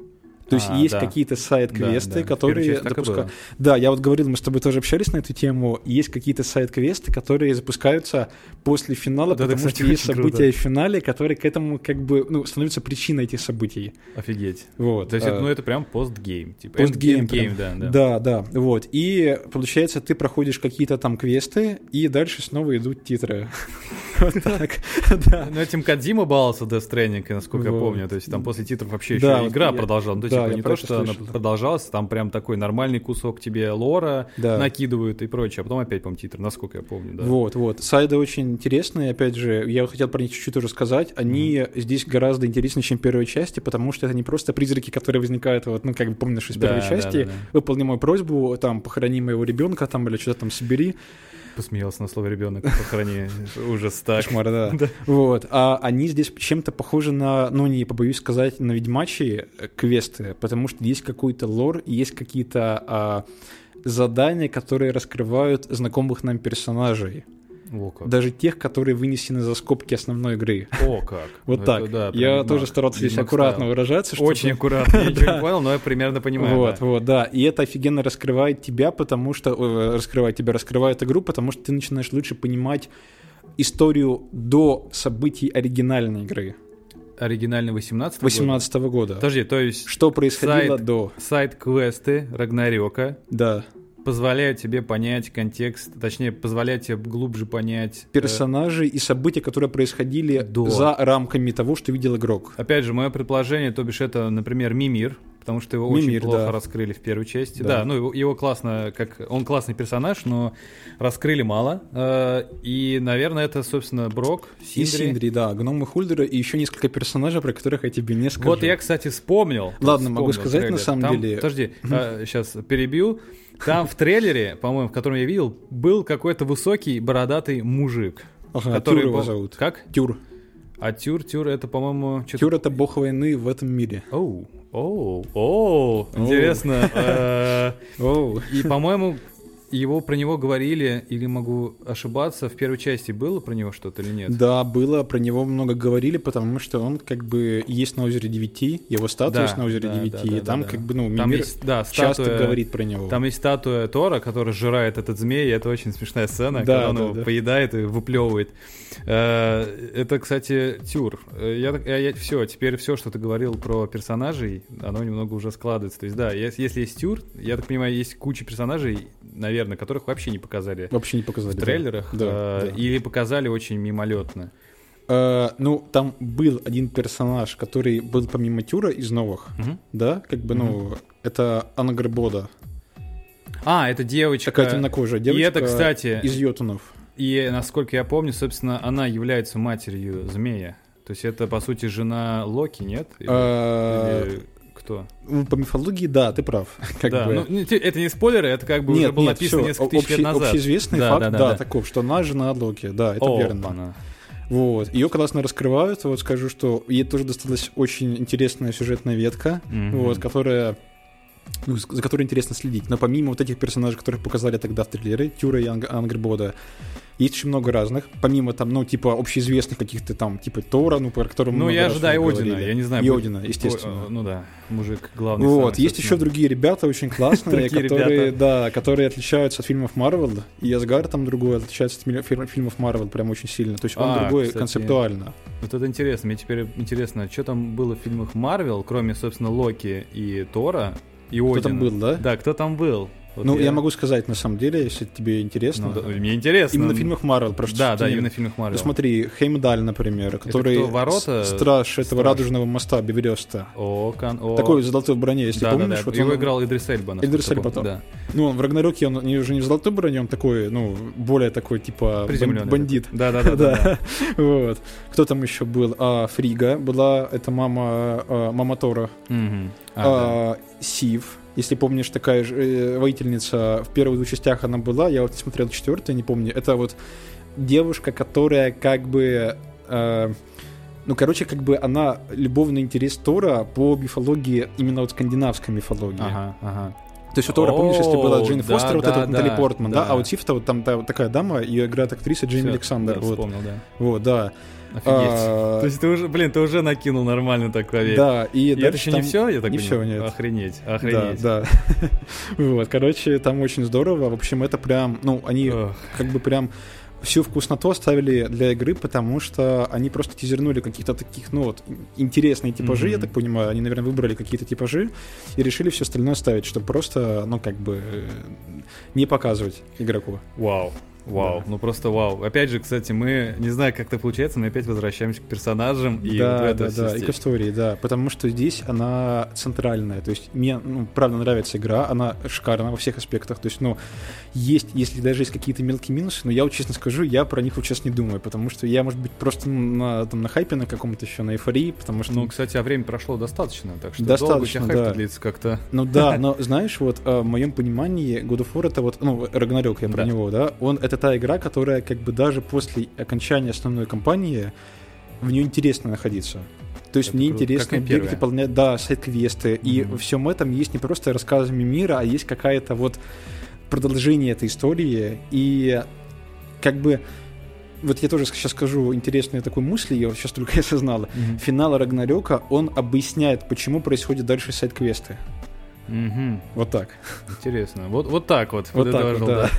То есть А, есть да. какие-то сайт-квесты, Да, да. Которые было. Да, я вот говорил, мы с тобой тоже общались на эту тему. Есть какие-то сайт-квесты, которые запускаются после финала, это, потому кстати, что есть очень круто. события в финале, которые к этому как бы ну, становятся причиной этих событий. Офигеть. Вот. То есть, это, а, ну, это прям постгейм. Типа, Постгейм прям. да, да. Да, да, вот. И получается, ты проходишь какие-то там квесты, и дальше снова идут титры. Вот так. Да. Ну, этим Кадзима баловался Death Stranding, насколько я помню. То есть там после титров вообще Да, еще игра продолжалась. Ну, то есть, да, я не то, что она слышал. продолжалась, там прям такой нормальный кусок тебе лора Да. накидывают и прочее. А потом опять, по-моему, титры, насколько я помню. Да. Вот, вот. Сайды очень интересные, опять же, я хотел про них чуть-чуть уже сказать. Они здесь гораздо интереснее, чем в первой части, потому что это не просто призраки, которые возникают, вот, ну, как бы помнишь из Да, первой да, части, да, да. выполни мою просьбу, там, похорони моего ребенка, там, или что-то там собери. Посмеялся на слово ребенок, похорони. Ужас так. Кошмар, да. Да. Вот. А они здесь чем-то похожи на, ну, не побоюсь сказать, на ведьмачьи э, квесты, потому что есть какой-то лор, есть какие-то а, задания, которые раскрывают знакомых нам персонажей. О, как. Даже тех, которые вынесены за скобки основной игры. О, как. Вот Это так. да, я Ведьмак. тоже старался здесь аккуратно стайл. выражаться. чтобы- Очень аккуратно. Я ничего не понял, но я примерно понимаю. Вот, да. вот, да. И это офигенно раскрывает тебя, потому что... э, раскрывает тебя, раскрывает игру, потому что ты начинаешь лучше понимать историю до событий оригинальной игры Оригинальный 18 18 года. Подожди, то есть Что происходило сайт- до? сайт-квесты Рагнарёка Да. Позволяют тебе понять контекст, точнее, позволяют тебе глубже понять... э, Персонажи и события, которые происходили До. за рамками того, что видел игрок. Опять же, мое предположение, то бишь это, например, Мимир, потому что его Мимир, очень плохо да. раскрыли в первой части. Да. Да, ну его, его классно, как он классный персонаж, но раскрыли мало. Э, и, наверное, это, собственно, Брок, И Синдри. Синдри, да, гномы Хульдера и еще несколько персонажей, про которых я тебе не скажу. Вот я, кстати, вспомнил. Ладно, могу вспомнил сказать, трейлер. на самом Там- деле. Подожди, сейчас перебью. Там в трейлере, по-моему, в котором я видел, был какой-то высокий бородатый мужик. Ага, который Тюр его был- зовут. Как? Тюр. А Тюр, Тюр, это, по-моему, что-то... Тюр — это бог войны в этом мире. Оу, оу, оу, интересно. Э. И, по-моему, его про него говорили, или могу ошибаться, в первой части было про него что-то или нет? Да, было, про него много говорили, потому что он как бы есть на озере Девяти, его статуя Да, есть на озере да, Девяти, да, да, и там да, как бы, ну, Там мир есть, да, часто статуя, говорит про него. Там есть статуя Тора, которая сжирает этот змей, и это очень смешная сцена, Да, когда он да, его да. поедает и выплевывает. Э, Это, кстати, Тюр. Э, Я, так- я, все, теперь все, что ты говорил про персонажей, оно немного уже складывается. То есть, да, ес- если есть Тюр, я так понимаю, есть куча персонажей, наверное, которых вообще не показали Вообще не показали. в трейлерах, Да, э, да. или показали очень мимолетно. Э, ну, там был один персонаж, который был помимо Тюра из новых, Мгм. да, как бы, ну, это Анагрбода, А, это девочка. такая темнокожая девочка и это, кстати, из Йотунов. И, насколько я помню, собственно, она является матерью змея. То есть это, по сути, жена Локи, нет? Или, Э, или кто? ну, По мифологии, да, ты прав. Как да, бы. ну, это не спойлеры, это как бы уже нет, было нет, написано всё, несколько тысяч лет общий- назад. Общеизвестный Да, факт, да, да, да, да. таков, что она жена Локи, да, это О, верно. она. Вот. Ее классно раскрывают. Вот скажу, что ей тоже досталась очень интересная сюжетная ветка, Мгм. вот, которая ну, за которой интересно следить. Но помимо вот этих персонажей, которых показали тогда в трейлере, Тюра и Анг- Ангрбода, есть очень много разных, помимо там, ну, типа, общеизвестных каких-то там, типа Тора, ну, про которого Ну, много я ожидаю Одина, говорили. я не знаю. И Одина, естественно. Ой, э, ну да, мужик главный. Вот, самый, есть еще другие ребята очень классные, которые, да, которые отличаются от фильмов Марвел, и Асгар там другой отличается от фильмов Марвел прям очень сильно. То есть он А, другой концептуально. Вот это интересно. Мне теперь интересно, что там было в фильмах Марвел, кроме, собственно, Локи и Тора, и Кто там был, да? Да, кто там был? Вот ну, я... могу сказать на самом деле, если тебе интересно. Ну, да, мне интересно. Именно в фильмах Марвел, просто. Да, да, именно в фильмах Марвел. Ну, смотри, Хеймдаль, например, который кто, ворота? с- страж этого Страж. радужного моста Бевереста. О, кон... о. Такой в золотой броне, если да, помнишь. да, да. вот Его он- играл Идрис Эльба. Идрис Эльба, помню, да. да. Ну, он в Рагнароке, он не, уже не в золотой броне, он такой, ну, более такой, типа, бандит. Да, да, да, да. да. Вот. Кто там еще был? А, Фрига была, это мама, а, мама Тора. Мгм. А, А, Сив, если помнишь, такая же э, воительница, в первых двух частях она была, я вот не смотрел четвертую, не помню. Это вот девушка, которая как бы... э, ну, короче, как бы она любовный интерес Тора по мифологии, именно вот скандинавской мифологии. да. Ага, ага. То есть у Тора, помнишь, если была Джейн да, Фостер, вот да, эта вот Натали да, Портман, да? да. А вот Сиф-то вот там та- вот такая дама, ее играет актриса Всё, Александр. да, вот. вспомнил, да. вот, да. Офигеть. А, То есть ты уже, блин, ты уже накинул нормально такой вещь. да, и, И это еще там- не все, я так не понимаю? всё, нет. Охренеть, охренеть. да. вот, короче, там очень здорово. В общем, это прям, ну, они Ох. как бы прям всю вкусноту оставили для игры, потому что они просто тизернули каких-то таких, ну вот, интересные типажи, я Мгм. так понимаю. Они, наверное, выбрали какие-то типажи и решили все остальное ставить, чтобы просто, ну, как бы э, не показывать игроку. Вау. Вау, Да. ну просто вау. Опять же, кстати, мы, не знаю, как это получается, но опять возвращаемся к персонажам и да, вот да, да, и к истории, да, потому что здесь она центральная, то есть мне, ну, правда нравится игра, она шикарна во всех аспектах, то есть, ну, есть, если даже есть какие-то мелкие минусы, но я вот честно скажу, я про них вот сейчас не думаю, потому что я, может быть, просто на, там, на хайпе на каком-то еще, на эйфории, потому что... Ну, кстати, а время прошло достаточно, так что Достаточно, долго тебя хайп да. длится как-то. Ну да, но знаешь, вот э, в моем понимании God of War это вот, ну, Рагнарёк, я про Да. него, да, он это та игра, которая как бы даже после окончания основной кампании в нее интересно находиться. То есть Это мне круто. интересно и бегать, выполнять, да, сайт-квесты, и Мгм. во всем этом есть не просто рассказами мира, а есть какая-то вот продолжение этой истории, и как бы вот я тоже сейчас скажу интересную такую мысль, я сейчас только осознала. Финал Рагнарёка, он объясняет, почему происходит дальше сайт-квесты. Мгм. Вот так. Интересно. Вот, вот так вот. Вот так вот, да.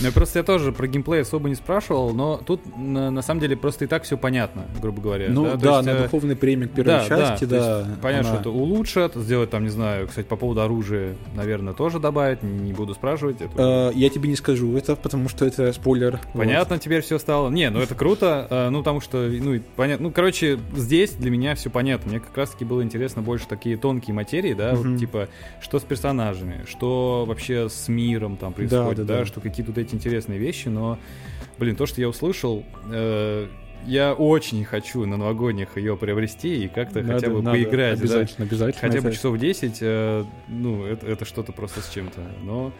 Ну, просто я тоже про геймплей особо не спрашивал, но тут на, на самом деле просто и так все понятно, грубо говоря. Ну То да, есть, на э, духовный премик первой да, части, да, да. понятно, она- что это улучшат, сделать там, не знаю, кстати, по поводу оружия, наверное, тоже добавить, не буду спрашивать. это Э, я тебе не скажу это, потому что это спойлер. Понятно теперь все стало. Не, ну это круто. э, Ну, потому что, ну, понятно. Ну, короче, здесь для меня все понятно. Мне как раз-таки было интересно больше такие тонкие материи, да, Мгм. вот типа, что с персонажами, что вообще с миром там происходит, да, да, да. что какие-то вот эти интересные вещи, но, блин, то, что я услышал, э, я очень хочу на новогодних ее приобрести и как-то Вот. хотя Надо- бы надо, поиграть. да. Обязательно, обязательно. Хотя бы часов 10, э, ну, это, это что-то просто с чем-то. Но,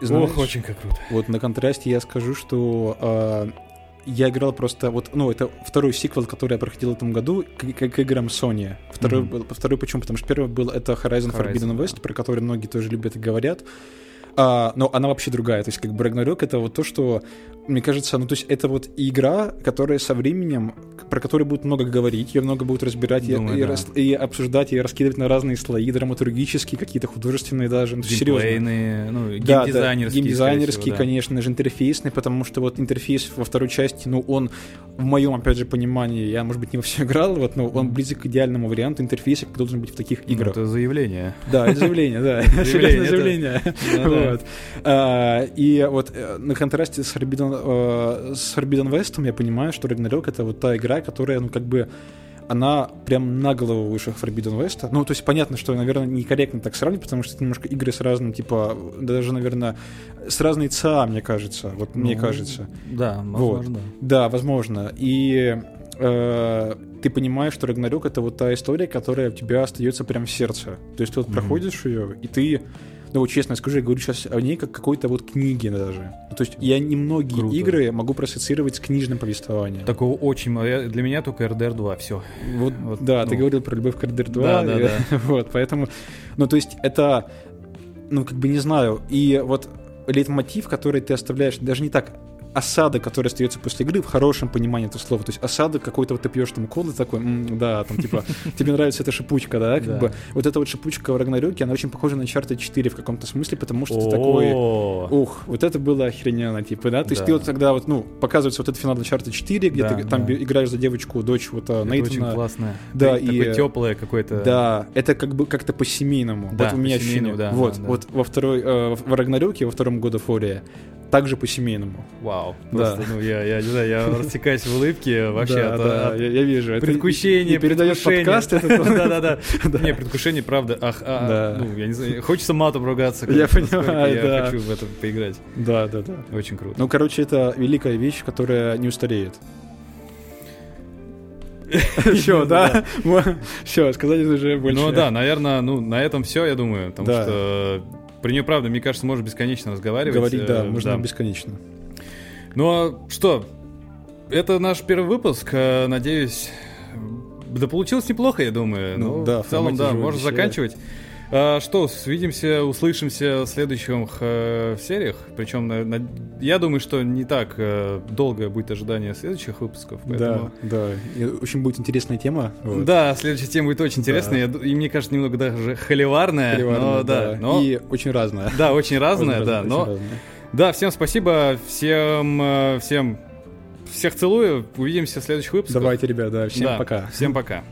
Знаешь, ох, очень как круто. Вот на контрасте я скажу, что э, я играл просто вот, ну, это второй сиквел, который я проходил в этом году, к, к- к играм Sony. Второй, был, второй почему? Потому что первый был это Horizon, Horizon, Forbidden да. West, про который многие тоже любят и говорят. А, но она вообще другая. То есть, как бы Ragnarok это вот то, что, мне кажется, ну, то есть, это вот игра, которая со временем, про которую будут много говорить, ее много будут разбирать и- Думаю, и, да. рас- и обсуждать, и раскидывать на разные слои, драматургические, какие-то художественные даже. Ну, серьезно. Ну, Да, да, геймдизайнерские. всего, да. конечно же, интерфейсный, потому что вот интерфейс во второй части, ну, он, в моем, опять же, понимании, я, может быть, не во все играл, вот, но он близок к идеальному варианту интерфейса, как должен быть в таких Ну, играх. Это заявление. Да, это заявление, да. Серьезное заявление. Вот. А, И вот э, на контрасте э, с Forbidden West я понимаю, что Ragnarok это вот та игра, которая, ну, как бы, она прям на голову выше Forbidden West. Ну, то есть понятно, что, наверное, некорректно так сравнивать, потому что это немножко игры с разным, типа, даже, наверное, с разной ЦА, мне кажется. Вот мне Ну, кажется. Да, Вот. возможно. Да, возможно. И э, ты понимаешь, что Рагнарёк это вот та история, которая у тебя остается прям в сердце. То есть ты вот Мгм. проходишь ее, и ты ну вот честно скажу, я говорю сейчас о ней как какой-то вот книге даже. То есть я немногие Круто. игры могу проассоциировать с книжным повествованием. Такого очень мало. Я- Для меня только RDR 2, все. Вот, Вот, да, ну. ты говорил про любовь к RDR 2. Да, да, и- да. Вот, поэтому, ну, то есть это, ну, как бы не знаю. И вот лейтмотив, который ты оставляешь, даже не так, осадок, который остается после игры, в хорошем понимании этого слова. То есть осадок какой-то, вот ты пьешь там колы такой, «М, да, там типа, тебе нравится эта шипучка, да, как Да. бы. Вот эта вот шипучка в Рагнарёке, она очень похожа на Uncharted 4 в каком-то смысле, потому что ты такой... Ух, вот это было охрененно, типа, да? То есть ты вот тогда вот, ну, показывается вот этот финал Uncharted 4, где ты там играешь за девочку, дочь вот а, это очень Нейтана. классно. Да, и- теплое какое-то. Да, это как бы как-то по-семейному. Вот у меня ощущение. вот, вот во второй, э, в Рагнарёке, во втором году Фория, также по-семейному. Вау. Да. Просто, ну, я, я не знаю, я растекаюсь в улыбке вообще да, от, да, от я, я вижу. Это предвкушения. и передает подкаст. Да-да-да. Да. Не, предвкушение, правда. Ах, а, Да. ну, я не знаю, хочется матом ругаться. Я понимаю, Я да. хочу в это поиграть. Да, да, да. Очень круто. Ну, короче, это великая вещь, которая не устареет. Все, да? Все, сказать уже больше. Ну да, наверное, ну на этом все, я думаю, потому Да. что про нее, правда, мне кажется, можно бесконечно разговаривать. Говорить, да, э, можно бесконечно. Ну а что, это наш первый выпуск, э, надеюсь, да получилось неплохо, я думаю. Ну Ну, да, в целом, да, можно заканчивать. А, что, увидимся, услышимся в следующих э, сериях. Причем, на- на- я думаю, что не так э, долгое будет ожидание следующих выпусков. Поэтому... Да, да. И очень будет интересная тема. вот. Да, следующая тема будет очень интересная, я ду- и мне кажется, немного даже холиварная, Холиварная, но да, но И очень разная. да, очень разная, Очень да, разная, но очень разная. да, всем спасибо, всем, э, всем, всех целую, увидимся в следующих выпусках. Давайте, ребята, всем Да, пока. Всем пока.